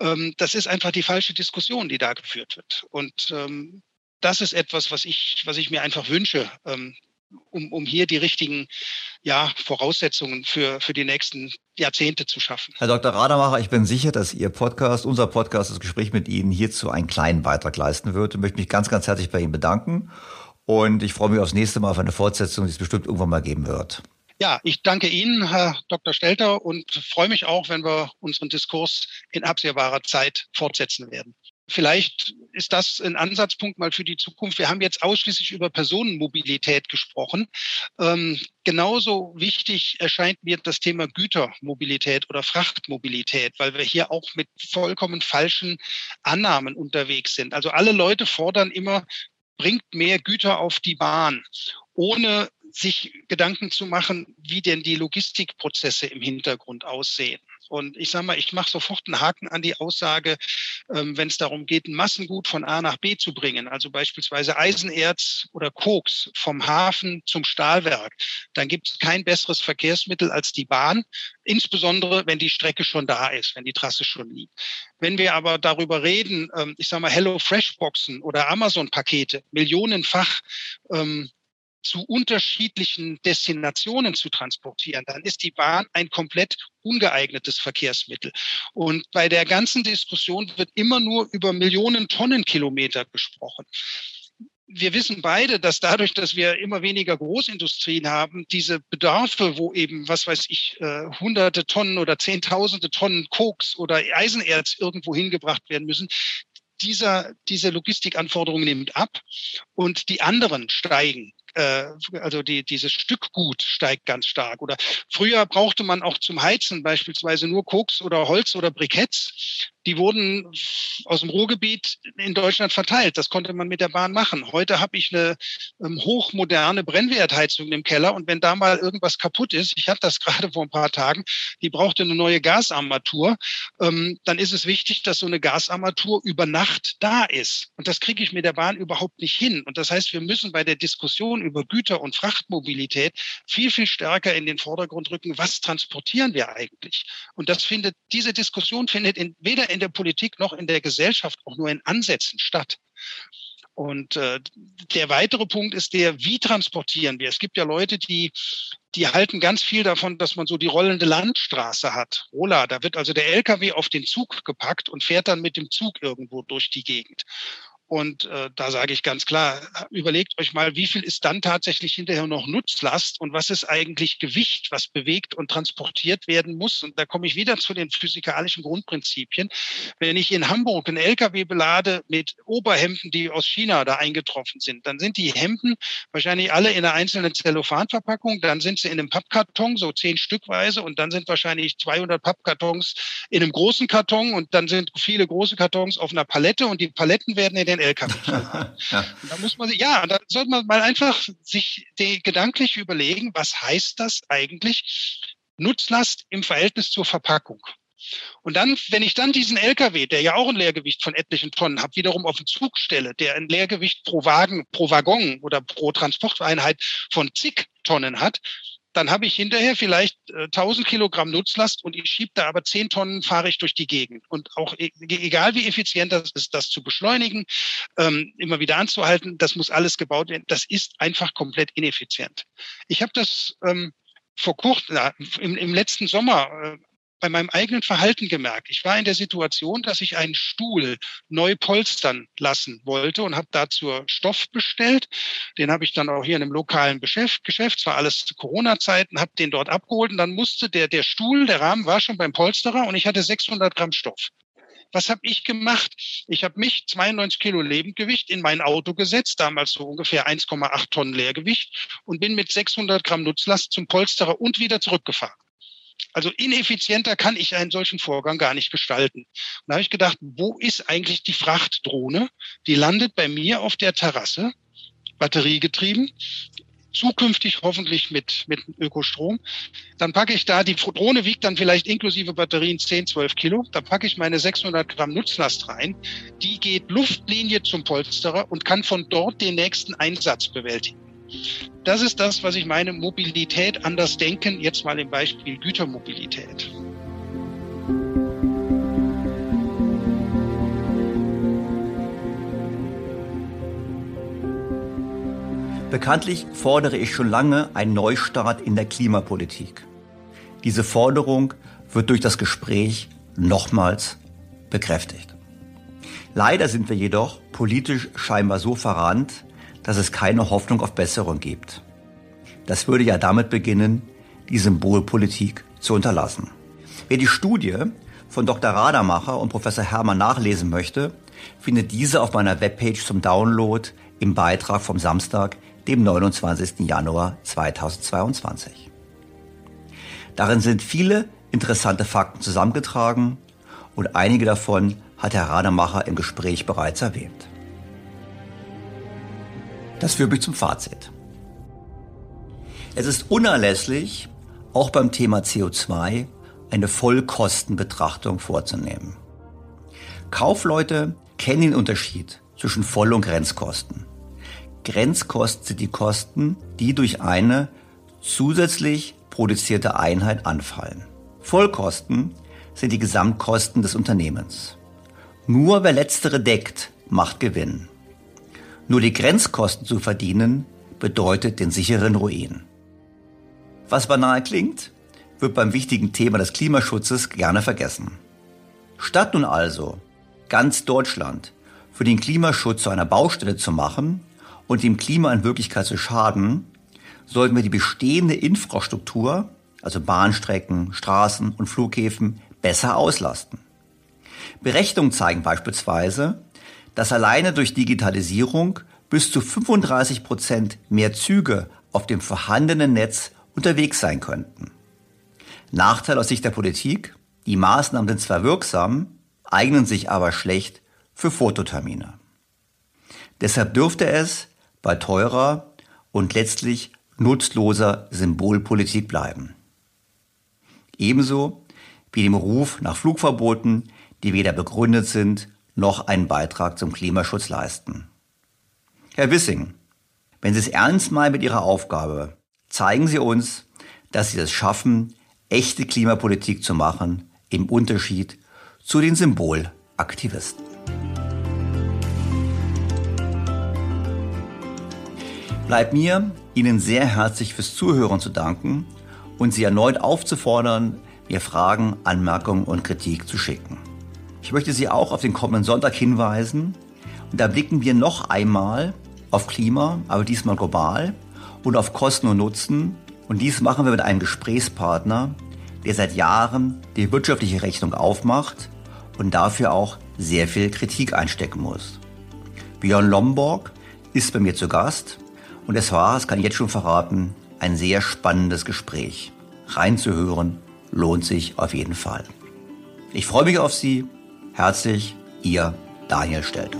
Ähm, das ist einfach die falsche Diskussion, die da geführt wird. Und ähm, das ist etwas, was ich, was ich mir einfach wünsche, ähm, um, um hier die richtigen ja, Voraussetzungen für, für die nächsten Jahrzehnte zu schaffen. Herr Dr. Rademacher, ich bin sicher, dass Ihr Podcast, unser Podcast, das Gespräch mit Ihnen hierzu einen kleinen Beitrag leisten wird. Ich möchte mich ganz, ganz herzlich bei Ihnen bedanken. Und ich freue mich aufs nächste Mal auf eine Fortsetzung, die es bestimmt irgendwann mal geben wird. Ja, ich danke Ihnen, Herr Dr. Stelter, und freue mich auch, wenn wir unseren Diskurs in absehbarer Zeit fortsetzen werden. Vielleicht ist das ein Ansatzpunkt mal für die Zukunft. Wir haben jetzt ausschließlich über Personenmobilität gesprochen. Ähm, genauso wichtig erscheint mir das Thema Gütermobilität oder Frachtmobilität, weil wir hier auch mit vollkommen falschen Annahmen unterwegs sind. Also alle Leute fordern immer, bringt mehr Güter auf die Bahn, ohne sich Gedanken zu machen, wie denn die Logistikprozesse im Hintergrund aussehen. Und ich sage mal, ich mache sofort einen Haken an die Aussage, ähm, wenn es darum geht, ein Massengut von A nach B zu bringen, also beispielsweise Eisenerz oder Koks vom Hafen zum Stahlwerk, dann gibt es kein besseres Verkehrsmittel als die Bahn, insbesondere wenn die Strecke schon da ist, wenn die Trasse schon liegt. Wenn wir aber darüber reden, ähm, ich sage mal, Hello Fresh Boxen oder Amazon Pakete, millionenfach ähm, zu unterschiedlichen Destinationen zu transportieren, dann ist die Bahn ein komplett ungeeignetes Verkehrsmittel. Und bei der ganzen Diskussion wird immer nur über Millionen Tonnenkilometer gesprochen wir wissen beide, dass dadurch, dass wir immer weniger Großindustrien haben, diese Bedarfe, wo eben, was weiß ich, äh, hunderte Tonnen oder zehntausende Tonnen Koks oder Eisenerz irgendwo hingebracht werden müssen, dieser, diese Logistikanforderung nimmt ab und die anderen steigen äh, also die, dieses Stückgut steigt ganz stark. Oder früher brauchte man auch zum Heizen beispielsweise nur Koks oder Holz oder Briketts die wurden aus dem Ruhrgebiet in Deutschland verteilt. Das konnte man mit der Bahn machen. Heute habe ich eine ähm, hochmoderne Brennwertheizung im Keller und wenn da mal irgendwas kaputt ist, ich hatte das gerade vor ein paar Tagen, die brauchte eine neue Gasarmatur, ähm, dann ist es wichtig, dass so eine Gasarmatur über Nacht da ist. Und das kriege ich mit der Bahn überhaupt nicht hin. Und das heißt, wir müssen bei der Diskussion über Güter- und Frachtmobilität viel, viel stärker in den Vordergrund rücken, was transportieren wir eigentlich? Und das findet, diese Diskussion findet in, weder in der Politik noch in der Gesellschaft auch nur in Ansätzen statt. Und äh, der weitere Punkt ist der, wie transportieren wir? Es gibt ja Leute, die, die halten ganz viel davon, dass man so die rollende Landstraße hat. Rola, da wird also der LKW auf den Zug gepackt und fährt dann mit dem Zug irgendwo durch die Gegend. Und äh, da sage ich ganz klar, überlegt euch mal, wie viel ist dann tatsächlich hinterher noch Nutzlast und was ist eigentlich Gewicht, was bewegt und transportiert werden muss. Und da komme ich wieder zu den physikalischen Grundprinzipien. Wenn ich in Hamburg einen LKW belade mit Oberhemden, die aus China da eingetroffen sind, dann sind die Hemden wahrscheinlich alle in einer einzelnen Zellophanverpackung, dann sind sie in einem Pappkarton, so zehn Stückweise, und dann sind wahrscheinlich 200 Pappkartons in einem großen Karton und dann sind viele große Kartons auf einer Palette und die Paletten werden in den LKW ja. Da muss man sich, ja, da sollte man mal einfach sich gedanklich überlegen, was heißt das eigentlich? Nutzlast im Verhältnis zur Verpackung. Und dann, wenn ich dann diesen LKW, der ja auch ein Leergewicht von etlichen Tonnen hat, wiederum auf den Zug stelle, der ein Leergewicht pro Wagen, pro Waggon oder pro Transporteinheit von zig Tonnen hat, dann habe ich hinterher vielleicht äh, 1000 Kilogramm Nutzlast und ich schiebe da aber 10 Tonnen fahre ich durch die Gegend. Und auch e egal wie effizient das ist, das zu beschleunigen, ähm, immer wieder anzuhalten, das muss alles gebaut werden. Das ist einfach komplett ineffizient. Ich habe das ähm, vor kurzem, im, im letzten Sommer äh, bei meinem eigenen Verhalten gemerkt. Ich war in der Situation, dass ich einen Stuhl neu polstern lassen wollte und habe dazu Stoff bestellt. Den habe ich dann auch hier in einem lokalen Geschäft, Geschäft zwar alles zu Corona-Zeiten, habe den dort abgeholt und dann musste der, der Stuhl, der Rahmen war schon beim Polsterer und ich hatte 600 Gramm Stoff. Was habe ich gemacht? Ich habe mich 92 Kilo Lebendgewicht in mein Auto gesetzt, damals so ungefähr 1,8 Tonnen Leergewicht und bin mit 600 Gramm Nutzlast zum Polsterer und wieder zurückgefahren. Also ineffizienter kann ich einen solchen Vorgang gar nicht gestalten. Und da habe ich gedacht, wo ist eigentlich die Frachtdrohne? Die landet bei mir auf der Terrasse, batteriegetrieben, zukünftig hoffentlich mit, mit Ökostrom. Dann packe ich da, die Drohne wiegt dann vielleicht inklusive Batterien 10, 12 Kilo. Da packe ich meine 600 Gramm Nutzlast rein. Die geht Luftlinie zum Polsterer und kann von dort den nächsten Einsatz bewältigen. Das ist das, was ich meine, Mobilität anders denken, jetzt mal im Beispiel Gütermobilität. Bekanntlich fordere ich schon lange einen Neustart in der Klimapolitik. Diese Forderung wird durch das Gespräch nochmals bekräftigt. Leider sind wir jedoch politisch scheinbar so verrannt, dass es keine Hoffnung auf Besserung gibt. Das würde ja damit beginnen, die Symbolpolitik zu unterlassen. Wer die Studie von Dr. Rademacher und Professor Hermann nachlesen möchte, findet diese auf meiner Webpage zum Download im Beitrag vom Samstag, dem 29. Januar 2022. Darin sind viele interessante Fakten zusammengetragen und einige davon hat Herr Rademacher im Gespräch bereits erwähnt. Das führt mich zum Fazit. Es ist unerlässlich, auch beim Thema CO2 eine Vollkostenbetrachtung vorzunehmen. Kaufleute kennen den Unterschied zwischen Voll- und Grenzkosten. Grenzkosten sind die Kosten, die durch eine zusätzlich produzierte Einheit anfallen. Vollkosten sind die Gesamtkosten des Unternehmens. Nur wer letztere deckt, macht Gewinn. Nur die Grenzkosten zu verdienen, bedeutet den sicheren Ruin. Was banal klingt, wird beim wichtigen Thema des Klimaschutzes gerne vergessen. Statt nun also ganz Deutschland für den Klimaschutz zu einer Baustelle zu machen und dem Klima in Wirklichkeit zu schaden, sollten wir die bestehende Infrastruktur, also Bahnstrecken, Straßen und Flughäfen, besser auslasten. Berechnungen zeigen beispielsweise, dass alleine durch Digitalisierung bis zu 35 Prozent mehr Züge auf dem vorhandenen Netz unterwegs sein könnten. Nachteil aus Sicht der Politik, die Maßnahmen sind zwar wirksam, eignen sich aber schlecht für Fototermine. Deshalb dürfte es bei teurer und letztlich nutzloser Symbolpolitik bleiben. Ebenso wie dem Ruf nach Flugverboten, die weder begründet sind noch einen Beitrag zum Klimaschutz leisten. Herr Wissing, wenn Sie es ernst meinen mit Ihrer Aufgabe, zeigen Sie uns, dass Sie es schaffen, echte Klimapolitik zu machen, im Unterschied zu den Symbolaktivisten. Bleibt mir, Ihnen sehr herzlich fürs Zuhören zu danken und Sie erneut aufzufordern, mir Fragen, Anmerkungen und Kritik zu schicken. Ich möchte Sie auch auf den kommenden Sonntag hinweisen. Und da blicken wir noch einmal auf Klima, aber diesmal global und auf Kosten und Nutzen. Und dies machen wir mit einem Gesprächspartner, der seit Jahren die wirtschaftliche Rechnung aufmacht und dafür auch sehr viel Kritik einstecken muss. Björn Lomborg ist bei mir zu Gast und es war, das kann ich jetzt schon verraten, ein sehr spannendes Gespräch. Reinzuhören lohnt sich auf jeden Fall. Ich freue mich auf Sie Herzlich, Ihr Daniel Stelter.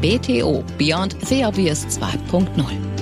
BTO Beyond Obvious 2.0